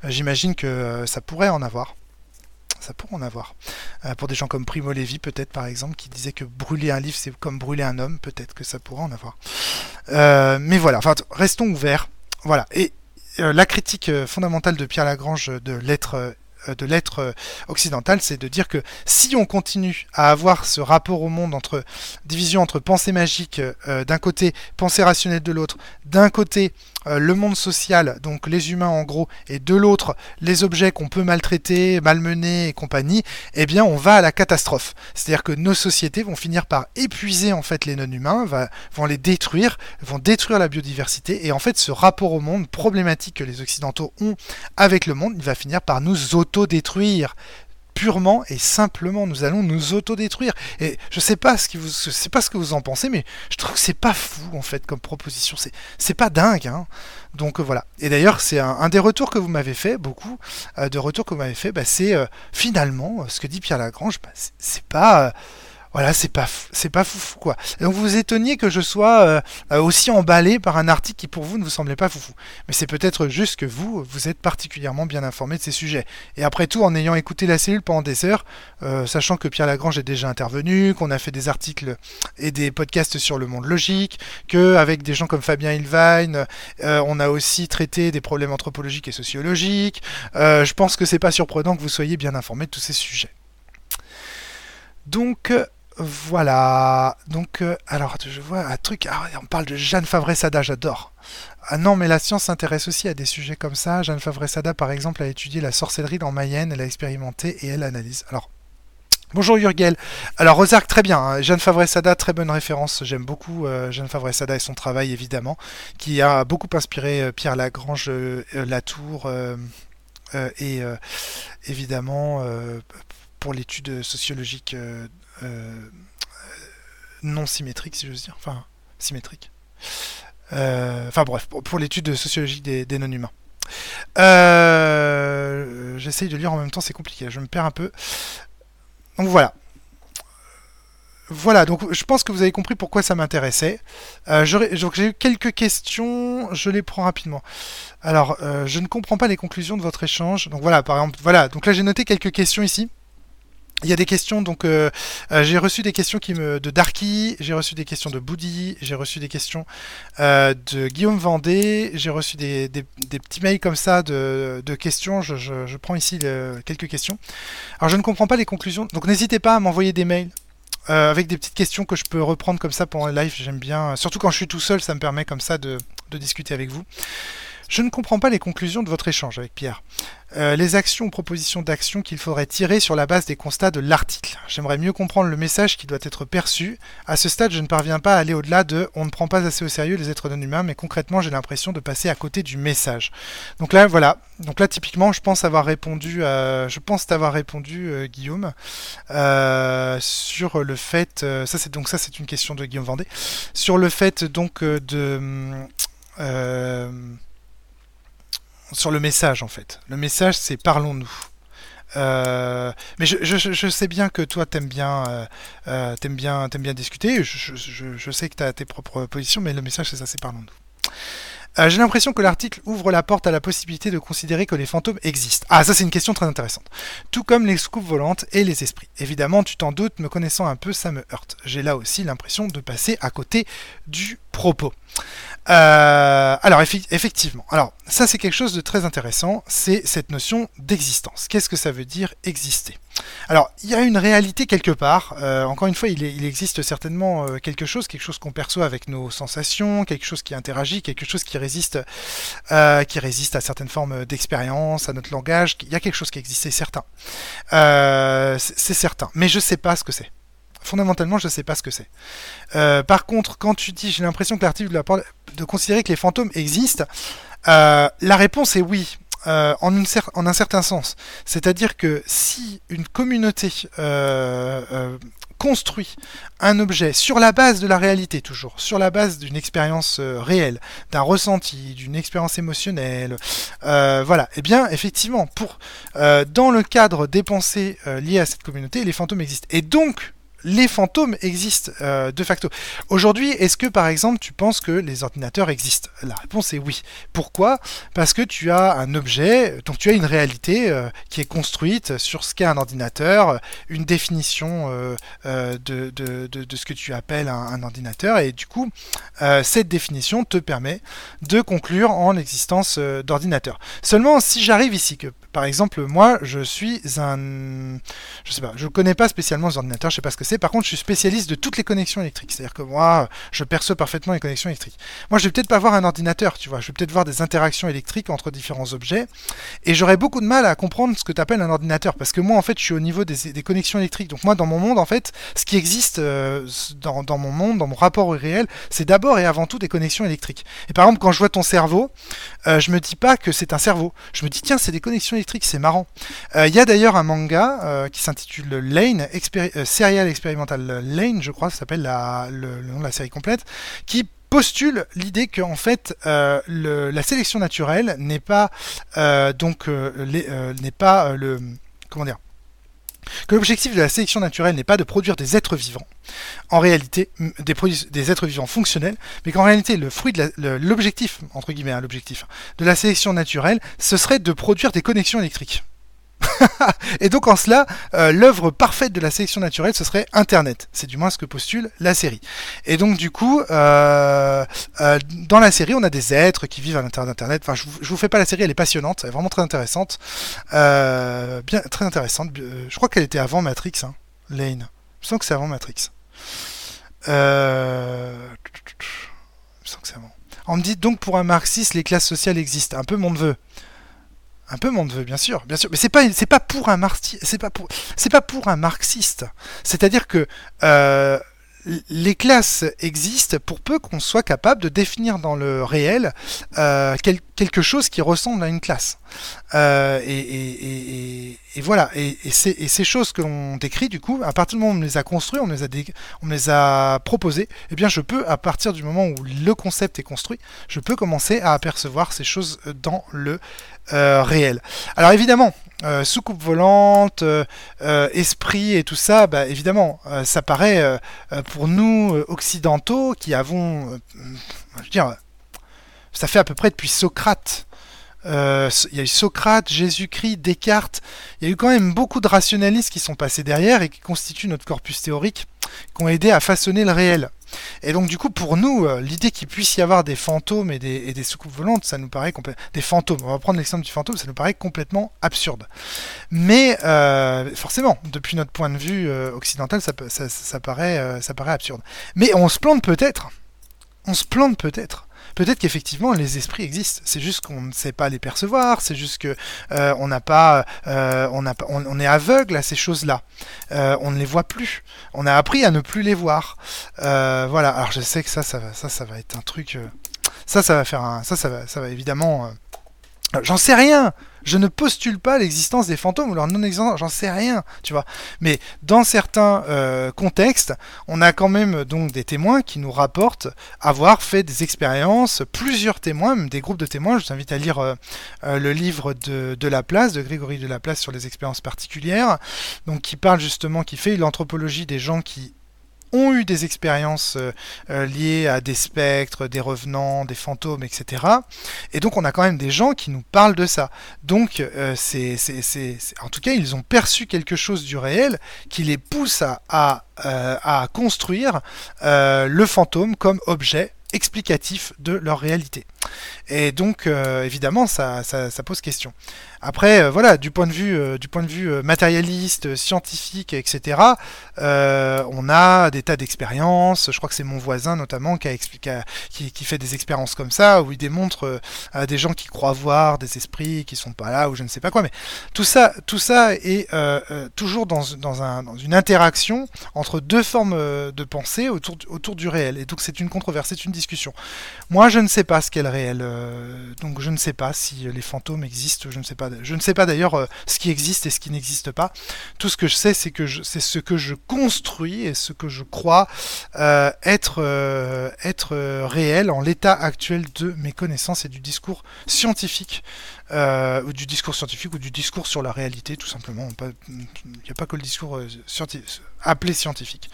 Euh, j'imagine que euh, ça pourrait en avoir. Ça pourrait en avoir. Euh, pour des gens comme Primo Levi, peut-être par exemple, qui disait que brûler un livre, c'est comme brûler un homme, peut-être que ça pourrait en avoir. mais voilà, enfin, restons ouverts. Voilà. Et la critique fondamentale de Pierre Lagrange de l'être de l'être euh, occidental, c'est de dire que si on continue à avoir ce rapport au monde entre division entre pensée magique euh, d'un côté, pensée rationnelle de l'autre, d'un côté le monde social, donc les humains en gros, et de l'autre les objets qu'on peut maltraiter, malmener et compagnie, eh bien on va à la catastrophe. C'est-à-dire que nos sociétés vont finir par épuiser en fait les non-humains, vont les détruire, vont détruire la biodiversité, et en fait ce rapport au monde problématique que les occidentaux ont avec le monde, il va finir par nous auto détruire purement et simplement nous allons nous autodétruire. Et je sais sais pas ce que vous en pensez mais je trouve que c'est pas fou en fait comme proposition. C'est pas dingue hein. donc voilà. Et d'ailleurs c'est un, des retours que vous m'avez fait beaucoup euh, de retours que vous m'avez fait bah, c'est euh, finalement ce que dit Pierre Lagrange bah, c'est pas euh, voilà, c'est pas c'est pas foufou quoi. donc vous vous étonniez que je sois euh, euh, aussi emballé par un article qui pour vous ne vous semblait pas foufou. Mais c'est peut-être juste que vous vous êtes particulièrement bien informé de ces sujets. Et après tout, en ayant écouté la cellule pendant des heures, euh, sachant que Pierre Lagrange est déjà intervenu, qu'on a fait des articles et des podcasts sur le monde logique, que avec des gens comme Fabien Ilvain, on a aussi traité des problèmes anthropologiques et sociologiques. je pense que c'est pas surprenant que vous soyez bien informé de tous ces sujets. Donc, voilà. Donc, euh, alors, je vois un truc. Ah, on parle de Jeanne Favre-Sada, j'adore. Ah non, mais la science s'intéresse aussi à des sujets comme ça. Jeanne Favre-Sada, par exemple, a étudié la sorcellerie dans Mayenne, elle a expérimenté et elle analyse. Alors, bonjour Yurgel. Alors, Rosark, très bien. Hein. Jeanne Favre-Sada, très bonne référence. J'aime beaucoup euh, Jeanne Favre-Sada et son travail, évidemment, qui a beaucoup inspiré euh, Pierre Lagrange, Latour et évidemment pour l'étude sociologique non symétrique, si j'ose dire. Enfin, symétrique. Enfin bref, pour, l'étude de sociologie des, des non-humains. J'essaye de lire en même temps, c'est compliqué, je me perds un peu. Donc voilà. Voilà, donc je pense que vous avez compris pourquoi ça m'intéressait. Euh, j'ai eu quelques questions, je les prends rapidement. Alors, euh, je ne comprends pas les conclusions de votre échange. Donc voilà, par exemple, voilà. Donc là, j'ai noté quelques questions ici. Il y a des questions, donc euh, j'ai reçu des questions de Darky, j'ai reçu des questions de Boudi, j'ai reçu des questions de Guillaume Vendée, j'ai reçu des, petits mails comme ça de, questions. Je, prends ici quelques questions. Alors je ne comprends pas les conclusions, donc n'hésitez pas à m'envoyer des mails euh, avec des petites questions que je peux reprendre comme ça pendant le live, j'aime bien. Surtout quand je suis tout seul, ça me permet comme ça de discuter avec vous. Je ne comprends pas les conclusions de votre échange avec Pierre. Euh, les actions ou propositions d'actions qu'il faudrait tirer sur la base des constats de l'article. J'aimerais mieux comprendre le message qui doit être perçu. À ce stade, je ne parviens pas à aller au-delà de on ne prend pas assez au sérieux les êtres non humains, mais concrètement, j'ai l'impression de passer à côté du message. Donc là, voilà. Donc là, typiquement, je pense avoir répondu, je pense t'avoir répondu, euh, Guillaume, euh, sur le fait. ça, c'est donc ça, c'est une question de Guillaume Vendée. Sur le fait donc de sur le message en fait. Le message c'est parlons-nous. Euh, mais je, sais bien que toi t'aimes bien, euh, euh, t'aimes bien, t'aimes bien discuter. Je, sais que tu as tes propres positions, mais le message c'est ça, c'est parlons-nous. J'ai l'impression que l'article ouvre la porte à la possibilité de considérer que les fantômes existent. Ah, ça c'est une question très intéressante. Tout comme les scoops volantes et les esprits. Évidemment, tu t'en doutes, me connaissant un peu, ça me heurte. J'ai là aussi l'impression de passer à côté du propos. Euh, alors effectivement, alors ça c'est quelque chose de très intéressant, c'est cette notion d'existence. Qu'est-ce que ça veut dire exister? Alors il y a une réalité quelque part. Euh, encore une fois, il, existe certainement euh, quelque chose, quelque chose qu'on perçoit avec nos sensations, quelque chose qui interagit, quelque chose qui résiste, qui résiste à certaines formes d'expérience, à notre langage. Il y a quelque chose qui existe, c'est certain. c'est certain, mais je sais pas ce que c'est fondamentalement, je ne sais pas ce que c'est. Euh, par contre, quand tu dis, j'ai l'impression que l'article de considérer que les fantômes existent, euh, la réponse est oui. Euh, en, un certain sens. C'est-à-dire que si une communauté construit un objet sur la base de la réalité toujours, sur la base d'une expérience réelle, d'un ressenti, d'une expérience émotionnelle, voilà, et eh bien effectivement, dans le cadre des pensées liées à cette communauté, les fantômes existent. Et donc, les fantômes existent euh, de facto. Aujourd'hui, est-ce que par exemple tu penses que les ordinateurs existent? La réponse est oui. Pourquoi? Parce que tu as un objet, donc tu as une réalité euh, qui est construite sur ce qu'est un ordinateur, une définition euh, de, ce que tu appelles un, ordinateur, et du coup, cette définition te permet de conclure en l'existence d'ordinateurs. Seulement, si j'arrive ici, que par exemple, moi, je suis un... Je sais pas, je connais pas spécialement les ordinateurs, je sais pas ce que c'est, par contre, je suis spécialiste de toutes les connexions électriques. C'est-à-dire que moi, je perçois parfaitement les connexions électriques. Moi, je vais peut-être pas voir un ordinateur, tu vois. Je vais peut-être voir des interactions électriques entre différents objets. Et j'aurais beaucoup de mal à comprendre ce que tu appelles un ordinateur. Parce que moi, en fait, je suis au niveau des, connexions électriques. Donc moi, dans mon monde, en fait, ce qui existe euh, dans, mon monde, dans mon rapport au réel, c'est d'abord et avant tout des connexions électriques. Et par exemple, quand je vois ton cerveau, euh, je me dis pas que c'est un cerveau. Je me dis, tiens, c'est des connexions électriques, c'est marrant. Euh, il y a d'ailleurs un manga qui s'intitule Lane, Serial Experimental Expérimental Lane, je crois, ça s'appelle le, nom de la série complète, qui postule l'idée que en fait euh, la sélection naturelle n'est pas euh, donc euh, n'est pas le comment dire que l'objectif de la sélection naturelle n'est pas de produire des êtres vivants, en réalité des, êtres vivants fonctionnels, mais qu'en réalité le fruit de l'objectif entre guillemets hein, l'objectif de la sélection naturelle, ce serait de produire des connexions électriques. et donc en cela, euh, l'œuvre parfaite de la sélection naturelle, ce serait Internet. C'est du moins ce que postule la série. Et donc du coup, euh, euh, dans la série, on a des êtres qui vivent à l'intérieur d'Internet. Enfin, je vous, vous fais pas la série, elle est passionnante, elle est vraiment très intéressante. bien, très intéressante. Je crois qu'elle était avant Matrix, hein, Lane. Je sens que c'est avant Matrix. Je sens que c'est avant. On me dit donc pour un marxiste, les classes sociales existent. Un peu mon neveu. Un peu mon neveu, bien sûr, bien sûr. Mais c'est pas, pas pour un marxiste, c'est pas pour, c'est pas pour un marxiste. C'est-à-dire que euh, les classes existent pour peu qu'on soit capable de définir dans le réel euh, quelque chose qui ressemble à une classe. Euh, et, voilà. Et, ces choses que l'on décrit, du coup, à partir du moment où on les a construits, on les a, on les a proposés, eh bien, je peux, à partir du moment où le concept est construit, je peux commencer à apercevoir ces choses dans le euh, réel. Alors évidemment, euh, soucoupe volante, euh, esprit et tout ça, bah, évidemment, ça paraît pour nous occidentaux qui avons, je veux dire, ça fait à peu près depuis Socrate euh, il y a eu Socrate, Jésus-Christ, Descartes. Il y a eu quand même beaucoup de rationalistes qui sont passés derrière et qui constituent notre corpus théorique, qui ont aidé à façonner le réel. Et donc du coup, pour nous, euh, l'idée qu'il puisse y avoir des fantômes et des, soucoupes volantes, ça nous paraît complètement... Des fantômes, on va prendre l'exemple du fantôme, ça nous paraît complètement absurde. Mais euh, forcément, depuis notre point de vue occidental, ça paraît absurde. Mais on se plante peut-être. On se plante peut-être peut-être qu'effectivement les esprits existent. C'est juste qu'on ne sait pas les percevoir. C'est juste que euh, on n'a pas, euh, on, est aveugle à ces choses-là. Euh, on ne les voit plus. On a appris à ne plus les voir. Voilà. Alors je sais que ça, ça, va, ça, ça va être un truc. Ça, ça va faire un. Ça, ça va, ça va évidemment. J'en sais rien. Je ne postule pas l'existence des fantômes ou leur non-existence, j'en sais rien, tu vois. Mais dans certains euh, contextes, on a quand même donc des témoins qui nous rapportent avoir fait des expériences, plusieurs témoins, même des groupes de témoins. Je vous invite à lire euh, euh, le livre de, de Laplace, de Grégory de Laplace sur les expériences particulières, donc qui parle justement, qui fait l'anthropologie des gens qui ont eu des expériences euh, euh, liées à des spectres, des revenants, des fantômes, etc. Et donc on a quand même des gens qui nous parlent de ça. Donc euh, c'est, en tout cas ils ont perçu quelque chose du réel qui les pousse à, à, construire le fantôme comme objet explicatif de leur réalité. Et donc, évidemment, ça, ça, pose question. Après, euh, voilà, du point de vue, euh, du point de vue matérialiste, scientifique, etc., on a des tas d'expériences. Je crois que c'est mon voisin notamment qui, a expliqué, qui, fait des expériences comme ça, où il démontre à des gens qui croient voir des esprits qui sont pas là, ou je ne sais pas quoi. Mais tout ça, tout ça est toujours dans, dans, un, dans une interaction entre deux formes de pensée autour, autour du réel. Et donc, c'est une controverse, c'est une discussion. Moi, je ne sais pas ce qu'est le réel. Euh, donc je ne sais pas si les fantômes existent, je ne sais pas. Je ne sais pas d'ailleurs euh, ce qui existe et ce qui n'existe pas. Tout ce que je sais, c'est que c'est ce que je construis et ce que je crois euh, être euh, être réel en l'état actuel de mes connaissances et du discours scientifique. ou du discours scientifique ou du discours sur la réalité tout simplement. Il n'y a pas que le discours appelé scientifique.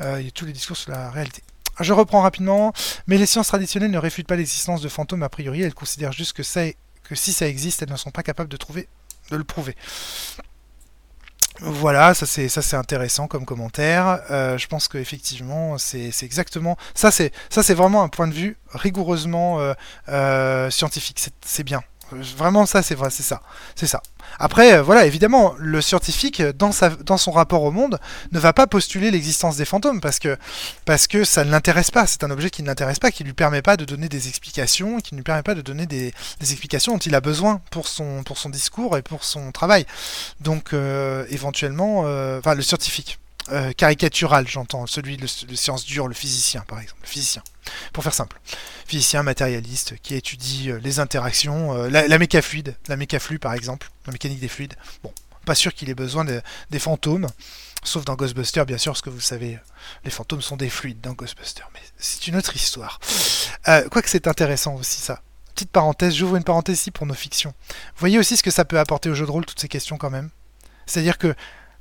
il y a tous les discours sur la réalité. Je reprends rapidement, mais les sciences traditionnelles ne réfutent pas l'existence de fantômes a priori, elles considèrent juste que, ça est, si ça existe, elles ne sont pas capables de trouver, de le prouver. Voilà, ça c'est ça c'est intéressant comme commentaire. Euh, je pense que effectivement c'est exactement ça c'est ça c'est vraiment un point de vue rigoureusement euh, euh, scientifique. C'est bien. Vraiment, ça, c'est vrai, c'est ça. C'est ça. Après, euh, voilà, évidemment, le scientifique, dans, sa, dans son rapport au monde, ne va pas postuler l'existence des fantômes parce que, ça ne l'intéresse pas. C'est un objet qui ne l'intéresse pas, qui ne lui permet pas de donner des explications, qui ne lui permet pas de donner des, explications dont il a besoin pour son, discours et pour son travail. Donc, euh, éventuellement, euh, le scientifique. Euh, caricatural, j'entends, celui de, sciences dures, le physicien par exemple, le physicien, pour faire simple. Physicien matérialiste qui étudie euh, les interactions, euh, la, la mécafluide, la mécaflux par exemple, la mécanique des fluides. Bon, pas sûr qu'il ait besoin de, des fantômes, sauf dans Ghostbusters, bien sûr, parce que vous savez, les fantômes sont des fluides dans Ghostbusters, mais c'est une autre histoire. Quoique c'est intéressant aussi ça. Petite parenthèse, j'ouvre une parenthèse ici pour nos fictions. Voyez aussi ce que ça peut apporter au jeu de rôle, toutes ces questions quand même C'est-à-dire que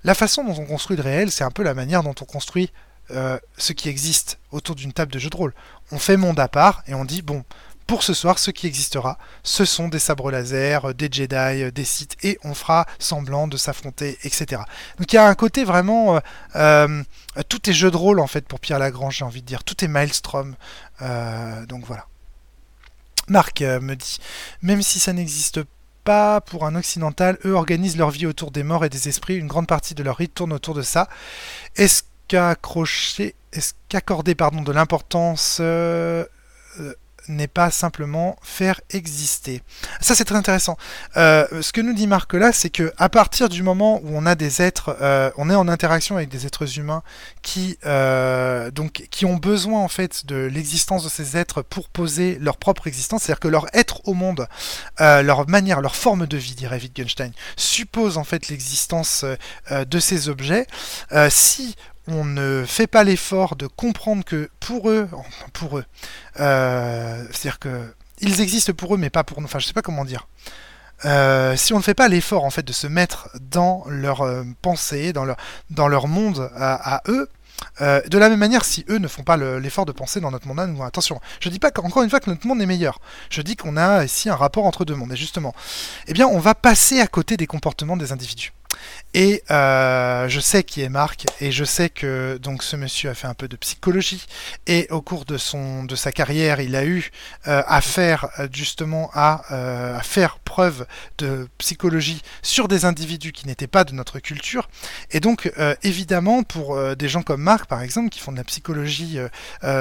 la façon dont on construit le réel, c'est un peu la manière dont on construit euh, ce qui existe autour d'une table de jeu de rôle. On fait monde à part et on dit bon, pour ce soir, ce qui existera, ce sont des sabres laser, des Jedi, des Sith, et on fera semblant de s'affronter, etc. Donc il y a un côté vraiment... Euh, euh, tout est jeu de rôle en fait pour Pierre Lagrange, j'ai envie de dire. Tout est Maelstrom. Euh, donc voilà. Marc me dit, même si ça n'existe pas, pour un occidental. Eux organisent leur vie autour des morts et des esprits. Une grande partie de leur rite tourne autour de ça. Est-ce qu'accrocher, est-ce qu'accorder pardon de l'importance euh, n'est pas simplement faire exister. Ça c'est très intéressant. Euh, ce que nous dit Marc là, c'est que à partir du moment où on a des êtres, euh, on est en interaction avec des êtres humains qui euh, donc qui ont besoin en fait de l'existence de ces êtres pour poser leur propre existence, c'est-à-dire que leur être au monde, leur manière, leur forme de vie, dirait Wittgenstein, suppose en fait l'existence de ces objets. si on ne fait pas l'effort de comprendre que pour eux, pour eux, euh, c'est-à-dire que ils existent pour eux, mais pas pour nous. Enfin, je sais pas comment dire. Euh, si on ne fait pas l'effort en fait de se mettre dans leur euh, pensée, dans leur, monde à, eux, de la même manière, si eux ne font pas l'effort de penser dans notre monde à nous, attention, je dis pas encore une fois que notre monde est meilleur. Je dis qu'on a ici un rapport entre deux mondes. Et justement, eh bien, on va passer à côté des comportements des individus. Et euh, je sais qui est Marc, et je sais que donc ce monsieur a fait un peu de psychologie, et au cours de son de sa carrière, il a eu euh, affaire euh, justement à, euh, à, faire preuve de psychologie sur des individus qui n'étaient pas de notre culture. Et donc évidemment pour des gens comme Marc par exemple, qui font de la psychologie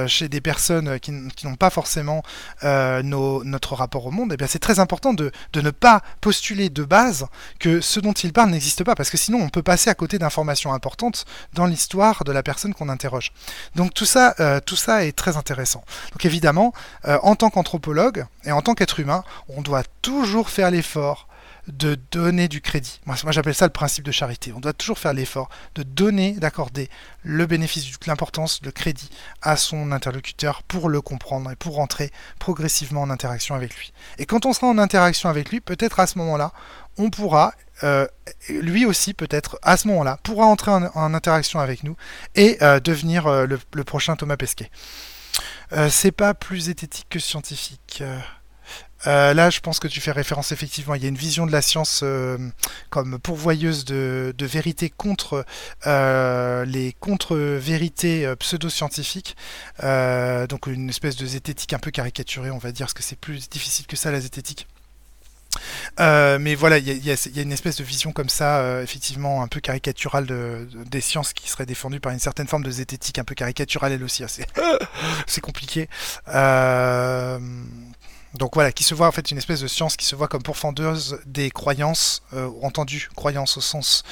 chez des personnes qui, qui n'ont pas forcément nos, notre rapport au monde, et eh bien c'est très important de, de ne pas postuler de base que ce dont il parle n'existe pas, parce que sinon on peut passer à côté d'informations importantes dans l'histoire de la personne qu'on interroge. Donc tout ça, euh, tout ça est très intéressant. Donc évidemment, euh, en tant qu'anthropologue et en tant qu'être humain, on doit toujours faire l'effort de donner du crédit. Moi, moi j'appelle ça le principe de charité. On doit toujours faire l'effort de donner, d'accorder le bénéfice, l'importance, le crédit à son interlocuteur pour le comprendre et pour rentrer progressivement en interaction avec lui. Et quand on sera en interaction avec lui, peut-être à ce moment-là, on pourra, euh, lui aussi peut-être à ce moment-là, pourra entrer en, interaction avec nous et euh, devenir euh, le, prochain Thomas Pesquet. c'est pas plus zététique que scientifique. Là, je pense que tu fais référence effectivement. Il y a une vision de la science comme pourvoyeuse de, de vérité contre les contre-vérités pseudo-scientifiques. Donc une espèce de zététique un peu caricaturée, on va dire, parce que c'est plus difficile que ça la zététique. Euh, mais voilà, il y, a, une espèce de vision comme ça, euh, effectivement, un peu caricaturale de, de, des sciences qui serait défendue par une certaine forme de zététique, un peu caricaturale elle aussi. C'est compliqué. Euh, donc voilà, qui se voit en fait une espèce de science qui se voit comme pourfendeuse des croyances, euh, entendu croyances au sens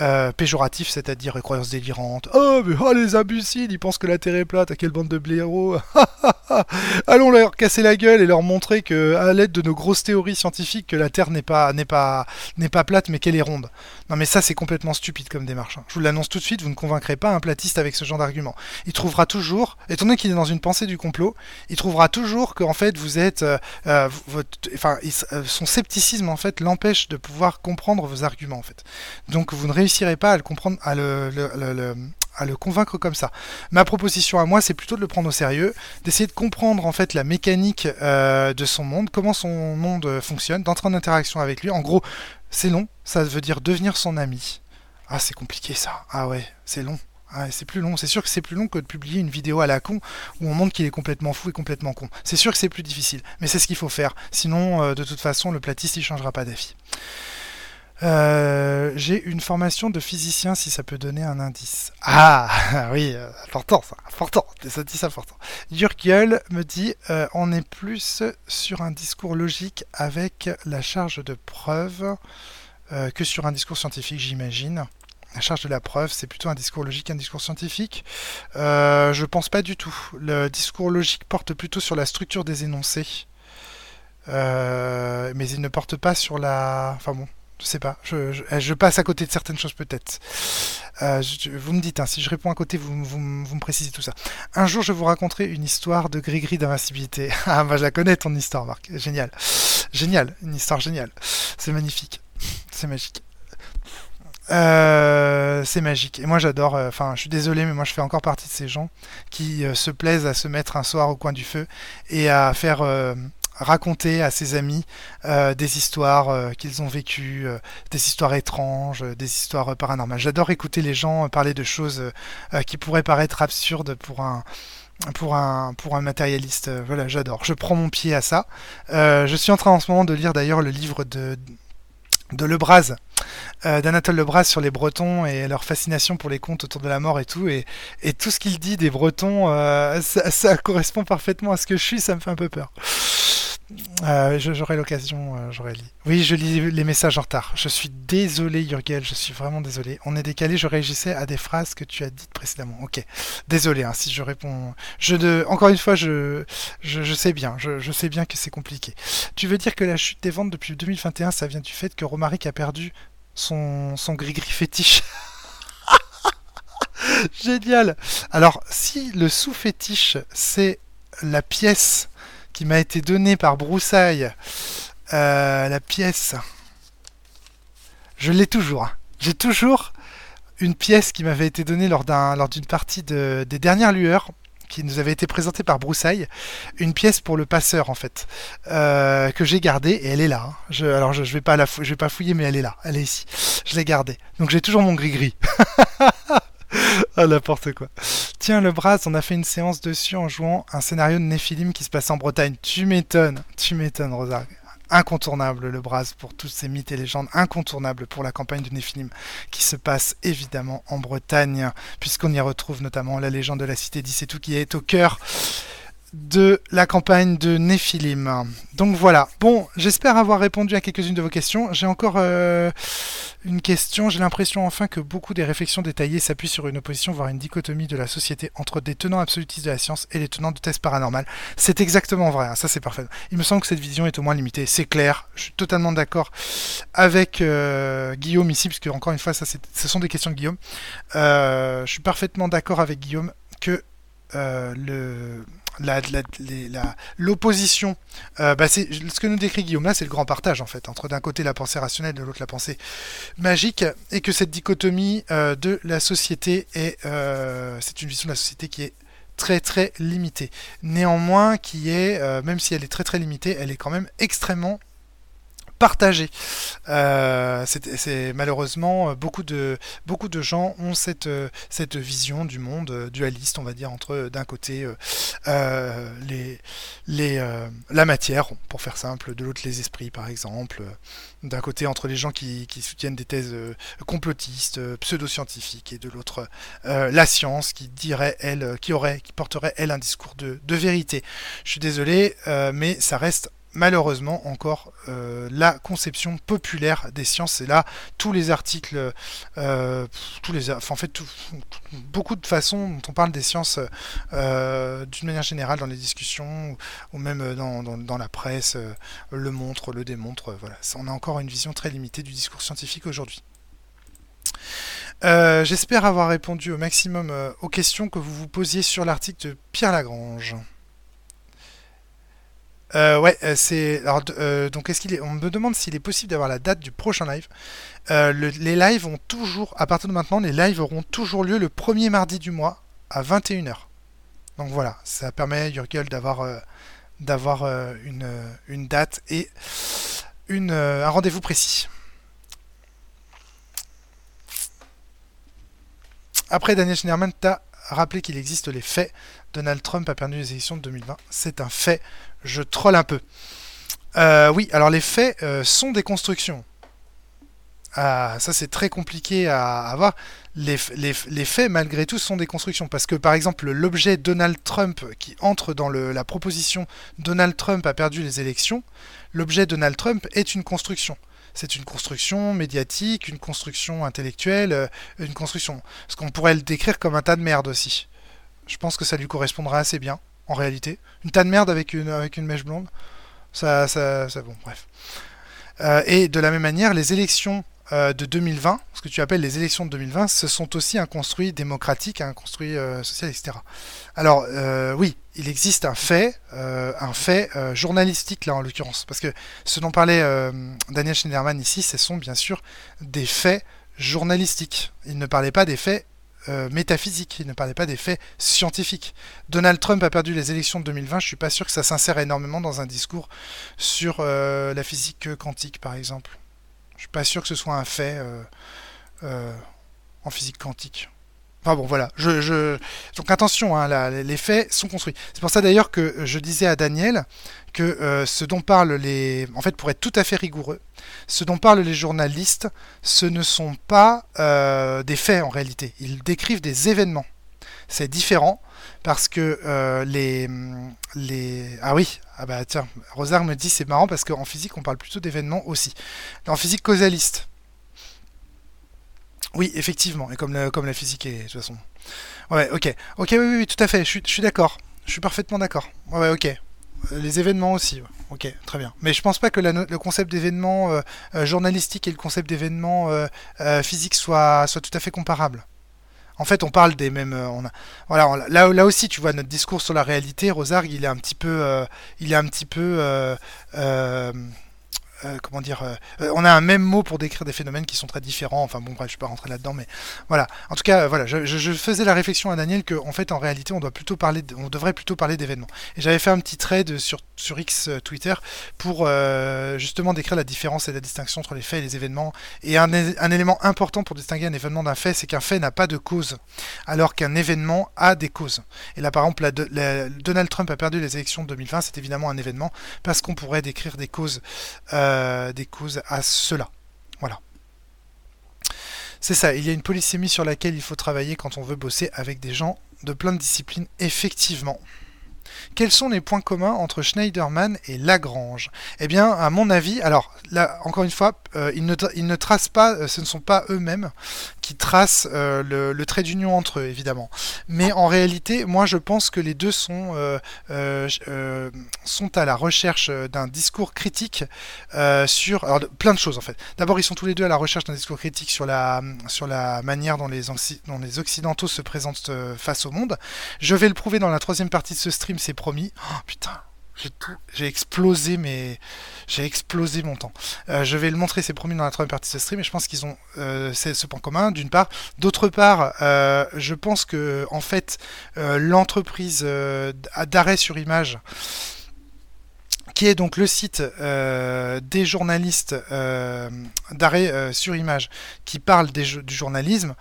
euh, péjoratif, c'est-à-dire croyances délirantes. Oh mais oh les imbéciles, ils pensent que la Terre est plate, à quelle bande de blaireaux Allons leur casser la gueule et leur montrer que, à l'aide de nos grosses théories scientifiques, que la Terre n'est pas pas pas plate, mais qu'elle est ronde. Non mais ça c'est complètement stupide comme démarche. Hein. Je vous l'annonce tout de suite, vous ne convaincrez pas un platiste avec ce genre d'argument. Il trouvera toujours, étant donné qu'il est dans une pensée du complot, il trouvera toujours qu'en fait vous êtes euh, euh, euh, son scepticisme en fait l'empêche de pouvoir comprendre vos arguments en fait. Donc vous ne réussirez pas à le comprendre, à le convaincre comme ça. Ma proposition à moi, c'est plutôt de le prendre au sérieux, d'essayer de comprendre en fait la mécanique euh, de son monde, comment son monde fonctionne, d'entrer en interaction avec lui. En gros, c'est long, ça veut dire devenir son ami. Ah, c'est compliqué ça. Ah ouais, c'est long. Ah, c'est plus long. C'est sûr que c'est plus long que de publier une vidéo à la con où on montre qu'il est complètement fou et complètement con. C'est sûr que c'est plus difficile, mais c'est ce qu'il faut faire. Sinon, euh, de toute façon, le platiste il changera pas d'avis. Euh, j'ai une formation de physicien si ça peut donner un indice. Ah oui, euh, important ça, important, des indices importants. Jurgiel me dit on est plus sur un discours logique avec la charge de preuve que sur un discours scientifique, j'imagine. La charge de la preuve, c'est plutôt un discours logique qu'un discours scientifique. Euh, je pense pas du tout. Le discours logique porte plutôt sur la structure des énoncés. Euh, mais il ne porte pas sur la. Enfin bon, je sais pas. Je, je passe à côté de certaines choses peut-être. Euh, vous me dites, hein, si je réponds à côté, vous, vous, vous, me précisez tout ça. Un jour, je vous raconterai une histoire de gris-gris d'invincibilité. ah, bah je la connais ton histoire, Marc. Génial. Génial. Une histoire géniale. C'est magnifique. C'est magique. Euh, c'est magique. Et moi j'adore, euh, enfin je suis désolé, mais moi je fais encore partie de ces gens qui euh, se plaisent à se mettre un soir au coin du feu et à faire raconter à ses amis des histoires qu'ils ont vécues, des histoires étranges, des histoires paranormales. J'adore écouter les gens parler de choses qui pourraient paraître absurdes pour un pour un pour un matérialiste. voilà, j'adore. Je prends mon pied à ça. je suis en train en ce moment de lire d'ailleurs le livre de de Lebras, euh, d'Anatole Lebras sur les Bretons et leur fascination pour les contes autour de la mort et tout. Et, tout ce qu'il dit des Bretons, euh, ça, ça, correspond parfaitement à ce que je suis, ça me fait un peu peur. Euh, j'aurai l'occasion, euh, j'aurai lu. Oui, je lis les messages en retard. Je suis désolé, Yurgel, je suis vraiment désolé. On est décalé, je réagissais à des phrases que tu as dites précédemment. Ok, désolé hein, si je réponds. Je. Encore une fois, je, sais bien, je, je, sais bien que c'est compliqué. Tu veux dire que la chute des ventes depuis 2021, ça vient du fait que Romaric a perdu son, son gris-gris fétiche? Génial Alors, si le sous-fétiche, c'est la pièce qui m'a été donné par Broussaille, euh, la pièce. Je l'ai toujours. Hein. J'ai toujours une pièce qui m'avait été donnée lors d'un lors d'une partie de, des dernières lueurs qui nous avait été présentée par Broussaille, une pièce pour le passeur en fait, euh, que j'ai gardée et elle est là. Hein. Alors je, vais pas la je vais pas fouiller mais elle est là, elle est ici. Je l'ai gardée. Donc j'ai toujours mon gris gris. ah, n'importe quoi. Tiens, le Bras, on a fait une séance dessus en jouant un scénario de Néphilim qui se passe en Bretagne. Tu m'étonnes, tu m'étonnes, Rosa. Incontournable le Bras pour tous ces mythes et légendes, incontournable pour la campagne de Néphilim qui se passe évidemment en Bretagne, puisqu'on y retrouve notamment la légende de la cité d'Issetou qui est au cœur de la campagne de Néphilim. Donc voilà. Bon, j'espère avoir répondu à quelques-unes de vos questions. J'ai encore euh, une question. J'ai l'impression enfin que beaucoup des réflexions détaillées s'appuient sur une opposition, voire une dichotomie de la société entre des tenants absolutistes de la science et les tenants de tests paranormal. C'est exactement vrai. Hein. Ça, c'est parfait. Il me semble que cette vision est au moins limitée. C'est clair. Je suis totalement d'accord avec euh, Guillaume ici, puisque encore une fois, ça, ce sont des questions de Guillaume. Euh, je suis parfaitement d'accord avec Guillaume que le l'opposition, euh, bah c'est ce que nous décrit Guillaume là, c'est le grand partage en fait entre d'un côté la pensée rationnelle, de l'autre la pensée magique, et que cette dichotomie euh, de la société est, euh, c'est une vision de la société qui est très très limitée. Néanmoins, qui est, même si elle est très très limitée, elle est quand même extrêmement partagé. Euh, c'est malheureusement beaucoup de beaucoup de gens ont cette cette vision du monde dualiste, on va dire entre d'un côté euh, les les la matière, pour faire simple, de l'autre les esprits, par exemple. D'un côté entre les gens qui, qui soutiennent des thèses complotistes, pseudo-scientifiques, et de l'autre la science qui dirait elle, qui aurait, qui porterait elle un discours de, de vérité. Je suis désolé, mais ça reste malheureusement encore euh, la conception populaire des sciences. C'est là tous les articles, euh, tous les, en fait, beaucoup de façons dont on parle des sciences euh, d'une manière générale dans les discussions ou, même dans, dans, la presse, le montre, le démontre. voilà, on a encore une vision très limitée du discours scientifique aujourd'hui. J'espère avoir répondu au maximum aux questions que vous vous posiez sur l'article de Pierre Lagrange. Euh, ouais, euh, c'est. Alors, euh, donc, est-ce qu'il est. On me demande s'il est possible d'avoir la date du prochain live. Le- les lives ont toujours. À partir de maintenant, les lives auront toujours lieu le premier mardi du mois à 21h. Donc voilà, ça permet à Yurgel d'avoir d'avoir une, date et un rendez-vous précis. Après, Daniel Schneiderman t'a rappelé qu'il existe les faits. Donald Trump a perdu les élections de 2020. C'est un fait. Je troll un peu. Euh, oui, alors les faits euh, sont des constructions. Ah, ça c'est très compliqué à avoir. Les, faits, malgré tout, sont des constructions. Parce que, par exemple, l'objet Donald Trump qui entre dans la proposition Donald Trump a perdu les élections, l'objet Donald Trump est une construction. C'est une construction médiatique, une construction intellectuelle, euh, une construction. Ce qu'on pourrait le décrire comme un tas de merde aussi. Je pense que ça lui correspondra assez bien, en réalité. Une tas de merde avec une, avec une mèche blonde. Ça, ça, ça bon, bref. Euh, et de la même manière, les élections euh, de 2020, ce que tu appelles les élections de 2020, ce sont aussi un construit démocratique, un construit euh, social, etc. Alors oui, il existe un fait, un fait journalistique là en l'occurrence, parce que ce dont parlait Daniel Schneiderman ici, ce sont bien sûr des faits journalistiques. Il ne parlait pas des faits euh, métaphysique, il ne parlait pas des faits scientifiques. Donald Trump a perdu les élections de 2020, je suis pas sûr que ça s'insère énormément dans un discours sur euh, la physique quantique par exemple. Je suis pas sûr que ce soit un fait euh, en physique quantique. Enfin bon, voilà. Je, je... Donc attention, hein, les faits sont construits. C'est pour ça d'ailleurs que je disais à Daniel que euh, ce dont parlent les... En fait, pour être tout à fait rigoureux, ce dont parlent les journalistes, ce ne sont pas euh, des faits en réalité. Ils décrivent des événements. C'est différent parce que euh, les, les... Ah oui, ah bah tiens, Rosard me dit c'est marrant parce qu'en physique on parle plutôt d'événements aussi. En physique causaliste. Oui, effectivement, et comme la, comme la physique est, de toute façon. Ouais, ok. Ok, oui, oui, oui tout à fait, je suis, d'accord. Je suis parfaitement d'accord. Ouais, ok. Les événements aussi, ouais. ok, très bien. Mais je pense pas que le concept d'événement euh, euh, journalistique et le concept d'événement euh, euh, physique soient, soient tout à fait comparables. En fait, on parle des mêmes. euh, voilà, là, là aussi, tu vois, notre discours sur la réalité, Rosarg, il est un petit peu, euh, il est un petit peu, euh, comment dire, euh, euh, on a un même mot pour décrire des phénomènes qui sont très différents. Enfin bon, bref, je vais pas rentrer là-dedans, mais voilà. En tout cas, voilà, je, faisais la réflexion à Daniel que, en fait, en réalité, on doit plutôt parler, on devrait plutôt parler d'événements. Et j'avais fait un petit trade sur sur X Twitter pour justement décrire la différence et la distinction entre les faits et les événements. Et un, élément important pour distinguer un événement d'un fait, c'est qu'un fait n'a pas de cause, alors qu'un événement a des causes. Et là, par exemple, Donald Trump a perdu les élections de 2020, c'est évidemment un événement parce qu'on pourrait décrire des causes, des causes à cela. Voilà. C'est ça, il y a une polysémie sur laquelle il faut travailler quand on veut bosser avec des gens de plein de disciplines, effectivement. Quels sont les points communs entre Schneiderman et Lagrange? Eh bien, à mon avis, alors là, encore une fois, euh, ils, ne tracent pas, euh, ce ne sont pas eux-mêmes qui tracent euh, le, trait d'union entre eux, évidemment. Mais en réalité, moi, je pense que les deux sont, à la recherche d'un discours critique sur alors, plein de choses en fait. D'abord, ils sont tous les deux à la recherche d'un discours critique sur la, manière dont les, Occidentaux se présentent face au monde. Je vais le prouver dans la troisième partie de ce stream, c'est promis. Oh, putain, j'ai tout, j'ai explosé mes, j'ai explosé mon temps. Euh, je vais le montrer, c'est promis dans la troisième partie de ce stream, et je pense qu'ils ont euh, ce point commun, d'une part. D'autre part, euh, je pense que en fait, l'entreprise d'arrêt sur image qui est donc le site des journalistes d'arrêt sur image qui parle des du journalisme,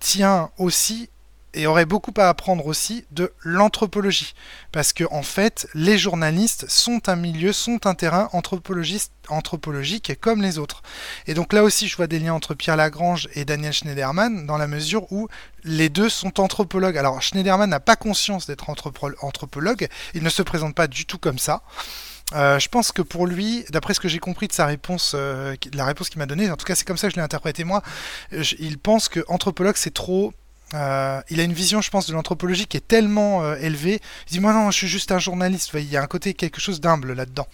tient aussi et aurait beaucoup à apprendre aussi de l'anthropologie. Parce que en fait, les journalistes sont un milieu, sont un terrain anthropologique comme les autres. Et donc là aussi, je vois des liens entre Pierre Lagrange et Daniel Schneiderman, dans la mesure où les deux sont anthropologues. Alors Schneiderman n'a pas conscience d'être anthropo- anthropologue, il ne se présente pas du tout comme ça. Euh, je pense que pour lui, d'après ce que j'ai compris de sa réponse, euh, de la réponse qu'il m'a donnée, en tout cas c'est comme ça que je l'ai interprété moi, il pense que anthropologue c'est trop. Euh, il a une vision, je pense, de l'anthropologie qui est tellement euh, élevée. Il dit moi non, je suis juste un journaliste. Il y a un côté quelque chose d'humble là-dedans.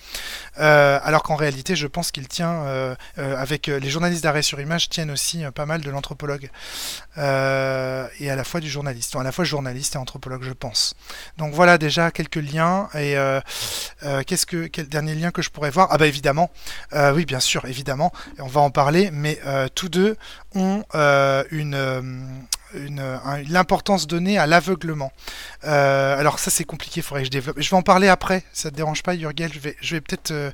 Euh, alors qu'en réalité, je pense qu'il tient, avec les journalistes d'arrêt sur image, tiennent aussi pas mal de l'anthropologue et à la fois du journaliste, à la fois journaliste et anthropologue, je pense. Donc voilà déjà quelques liens et qu'est-ce que quel dernier lien que je pourrais voir? Ah bah évidemment, oui bien sûr évidemment, on va en parler, mais tous deux ont une l'importance donnée à l'aveuglement. Euh, alors ça c'est compliqué, il faudrait que je développe. Je vais en parler après, ça te dérange pas Jurgel Je vais, je vais peut-être, euh,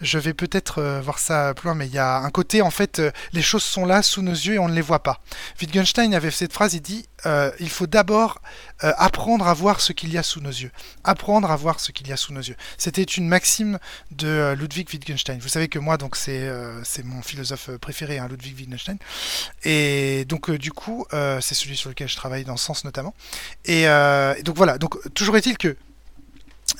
je vais peut-être euh, voir ça plus loin, mais il y a un côté en fait, les choses sont là sous nos yeux et on ne les voit pas. Wittgenstein avait cette phrase, il dit, il faut d'abord euh, apprendre à voir ce qu'il y a sous nos yeux. Apprendre à voir ce qu'il y a sous nos yeux. C'était une maxime de euh, Ludwig Wittgenstein. Vous savez que moi donc c'est euh, mon philosophe préféré, hein, Ludwig Wittgenstein. Et donc du coup, c'est celui sur lequel je travaille dans sens notamment. Et, donc voilà, donc toujours est-il que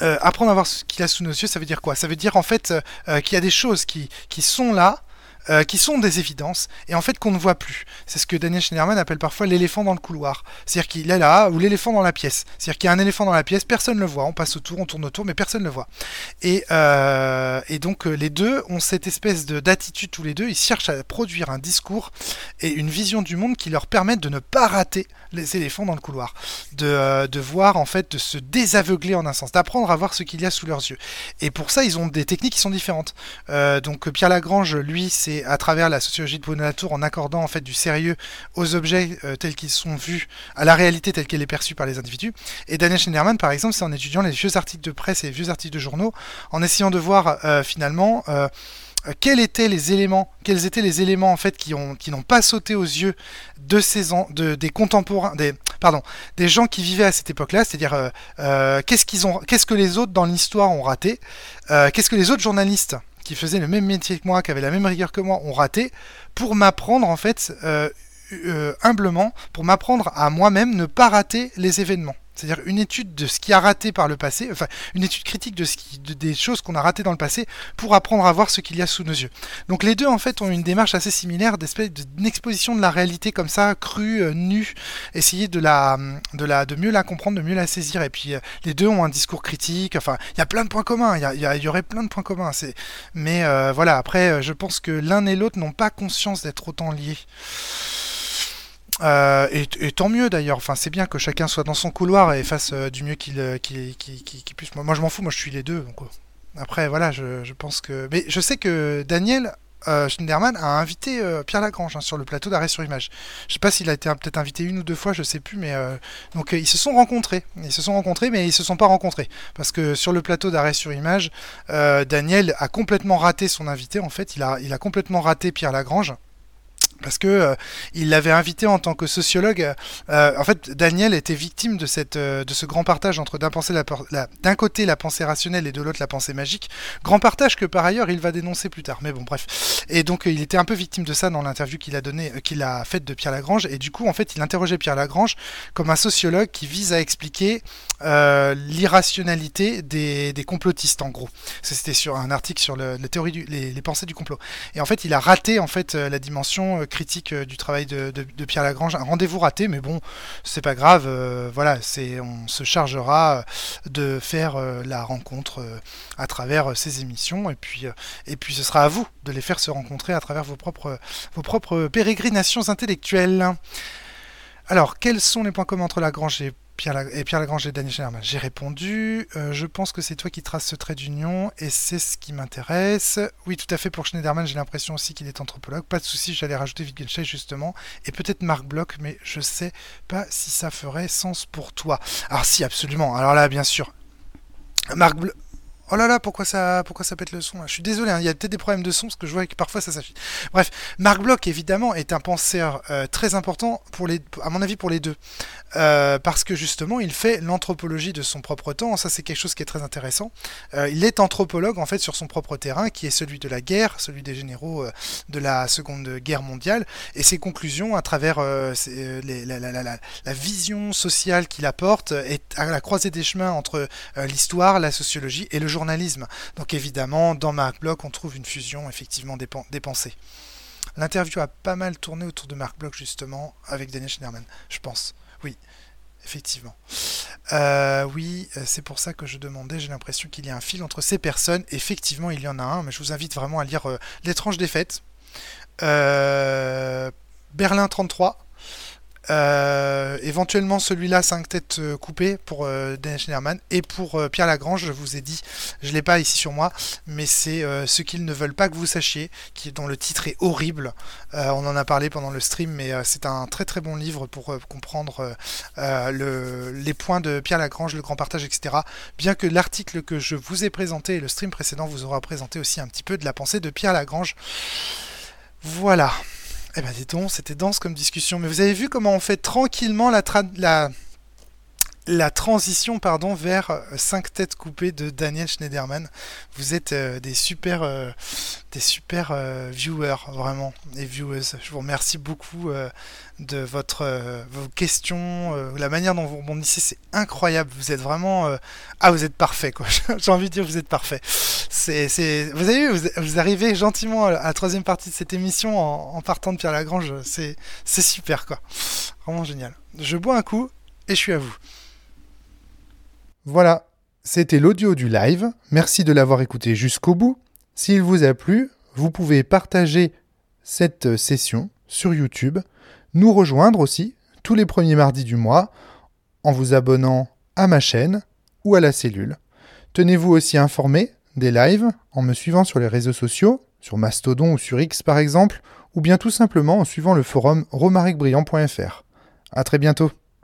apprendre à voir ce qu'il y a sous nos yeux, ça veut dire quoi? Ça veut dire en fait qu'il y a des choses qui, qui sont là, euh, qui sont des évidences, et en fait qu'on ne voit plus. C'est ce que Daniel Schneiderman appelle parfois l'éléphant dans le couloir. C'est-à-dire qu'il est là, ou l'éléphant dans la pièce. C'est-à-dire qu'il y a un éléphant dans la pièce, personne ne le voit, on passe autour, on tourne autour, mais personne ne le voit. Et, euh, donc euh, les deux ont cette espèce de d'attitude tous les deux, ils cherchent à produire un discours et une vision du monde qui leur permettent de ne pas rater les éléphants dans le couloir, de, voir en fait, de se désaveugler en un sens, d'apprendre à voir ce qu'il y a sous leurs yeux. Et pour ça, ils ont des techniques qui sont différentes. Donc Pierre Lagrange, lui, c'est à travers la sociologie de Bonatour, en accordant en fait du sérieux aux objets euh, tels qu'ils sont vus, à la réalité telle qu'elle est perçue par les individus. Et Daniel Schneiderman, par exemple, c'est en étudiant les vieux articles de presse et les vieux articles de journaux, en essayant de voir euh, finalement euh, quels étaient les éléments, quels étaient les éléments en fait qui ont qui n'ont pas sauté aux yeux de ces de, des contemporains, des pardon, des gens qui vivaient à cette époque-là, c'est-à-dire qu'est-ce qu'ils ont, qu'est-ce que les autres dans l'histoire ont raté, qu'est-ce que les autres journalistes qui faisaient le même métier que moi, qui avaient la même rigueur que moi, ont raté, pour m'apprendre en fait humblement, pour m'apprendre à moi-même ne pas rater les événements. C'est-à-dire une étude de ce qui a raté par le passé, enfin une étude critique de ce qui, des choses qu'on a ratées dans le passé pour apprendre à voir ce qu'il y a sous nos yeux. Donc les deux en fait ont une démarche assez similaire, d'espèce d'une exposition de la réalité comme ça, crue, euh, nue, essayer de la, de la, de mieux la comprendre, de mieux la saisir. Et puis euh, les deux ont un discours critique. Enfin, il y a plein de points communs. Il y, y, aurait plein de points communs. Mais euh, voilà. Après, je pense que l'un et l'autre n'ont pas conscience d'être autant liés. Euh, et, tant mieux d'ailleurs. Enfin, c'est bien que chacun soit dans son couloir et fasse euh, du mieux qu'il euh, puisse. Moi, je m'en fous. Moi, je suis les deux. Après, voilà, je, pense que. Mais je sais que Daniel Schneiderman a invité Pierre Lagrange hein, sur le plateau d'arrêt sur image. Je sais pas s'il a été peut-être invité une ou deux fois, je sais plus, mais donc ils se sont rencontrés. Ils se sont rencontrés, mais ils se sont pas rencontrés parce que sur le plateau d'arrêt sur image, Daniel a complètement raté son invité. En fait, il a complètement raté Pierre Lagrange parce que euh, il l'avait invité en tant que sociologue. Euh, en fait, Daniel était victime de cette euh, de ce grand partage entre d'un côté la pensée rationnelle et de l'autre la pensée magique. Grand partage que par ailleurs il va dénoncer plus tard. Mais bon, bref. Et donc il était un peu victime de ça dans l'interview qu'il a qu'il a faite de Pierre Lagrange. Et du coup, en fait, il interrogeait Pierre Lagrange comme un sociologue qui vise à expliquer l'irrationalité des, des, complotistes, en gros. C'était sur un article sur le, la les, les, pensées du complot. Et en fait, il a raté en fait la dimension critique euh, du travail de, Pierre Lagrange. Un rendez-vous raté, mais bon, c'est pas grave. Euh, voilà, c'est on se chargera euh, de faire la rencontre à travers ces émissions, et puis et puis ce sera à vous de les faire se rencontrer à travers vos propres vos propres pérégrinations intellectuelles. Alors, quels sont les points communs entre Lagrange et Pierre, et Pierre Lagrange et Daniel Schneiderman. J'ai répondu. Euh, je pense que c'est toi qui traces ce trait d'union et c'est ce qui m'intéresse. Oui, tout à fait. Pour Schneiderman, j'ai l'impression aussi qu'il est anthropologue. Pas de souci, j'allais rajouter Wittgenstein justement et peut-être Marc Bloch, mais je sais pas si ça ferait sens pour toi. Alors si, absolument. Alors là, bien sûr. Marc Bloch. Oh là là, pourquoi ça, pourquoi ça pète le son Je suis désolé, hein, il y a peut-être des problèmes de son parce que je vois que parfois ça s'affiche. Bref, Marc Bloch évidemment est un penseur euh, très important pour les, à mon avis pour les deux, euh, parce que justement il fait l'anthropologie de son propre temps. Ça c'est quelque chose qui est très intéressant. Euh, il est anthropologue en fait sur son propre terrain, qui est celui de la guerre, celui des généraux de la Seconde Guerre mondiale, et ses conclusions à travers la, la, vision sociale qu'il apporte est à la croisée des chemins entre l'histoire, la sociologie et le journalisme. Donc évidemment, dans Marc Bloch, on trouve une fusion effectivement des, pensées. L'interview a pas mal tourné autour de Marc Bloch justement avec Daniel Schneiderman, je pense. Oui, effectivement. Euh, oui, euh, c'est pour ça que je demandais, j'ai l'impression qu'il y a un fil entre ces personnes. Effectivement, il y en a un, mais je vous invite vraiment à lire euh, L'étrange défaite. Berlin 33, euh, éventuellement celui-là 5 têtes euh, coupées pour euh, Daniel Schneiderman et pour euh, Pierre Lagrange je vous ai dit je l'ai pas ici sur moi mais c'est ce qu'ils ne veulent pas que vous sachiez qui dont le titre est horrible. On en a parlé pendant le stream mais c'est un très très bon livre pour comprendre le, les points de Pierre Lagrange le grand partage etc bien que l'article que je vous ai présenté et le stream précédent vous aura présenté aussi un petit peu de la pensée de Pierre Lagrange. Voilà eh ben dis donc, c'était dense comme discussion. Mais vous avez vu comment on fait tranquillement la, la, la transition pardon, vers 5 euh, têtes coupées de Daniel Schneiderman. Vous êtes euh, des super, euh, des super viewers, vraiment, et viewers. Je vous remercie beaucoup de votre, vos questions, la manière dont vous rebondissez, c'est incroyable. Vous êtes vraiment... ah, vous êtes parfait, quoi. J'ai envie de dire, vous êtes parfait. C'est, c'est... Vous avez vu, vous, arrivez gentiment à la troisième partie de cette émission en, en partant de Pierre Lagrange. C'est, c'est super, quoi. Vraiment génial. Je bois un coup et je suis à vous. Voilà, c'était l'audio du live. Merci de l'avoir écouté jusqu'au bout. S'il vous a plu, vous pouvez partager cette session sur YouTube, nous rejoindre aussi tous les premiers mardis du mois en vous abonnant à ma chaîne ou à la cellule. Tenez-vous aussi informé des lives en me suivant sur les réseaux sociaux, sur Mastodon ou sur X par exemple, ou bien tout simplement en suivant le forum romaricbriand.fr. À très bientôt.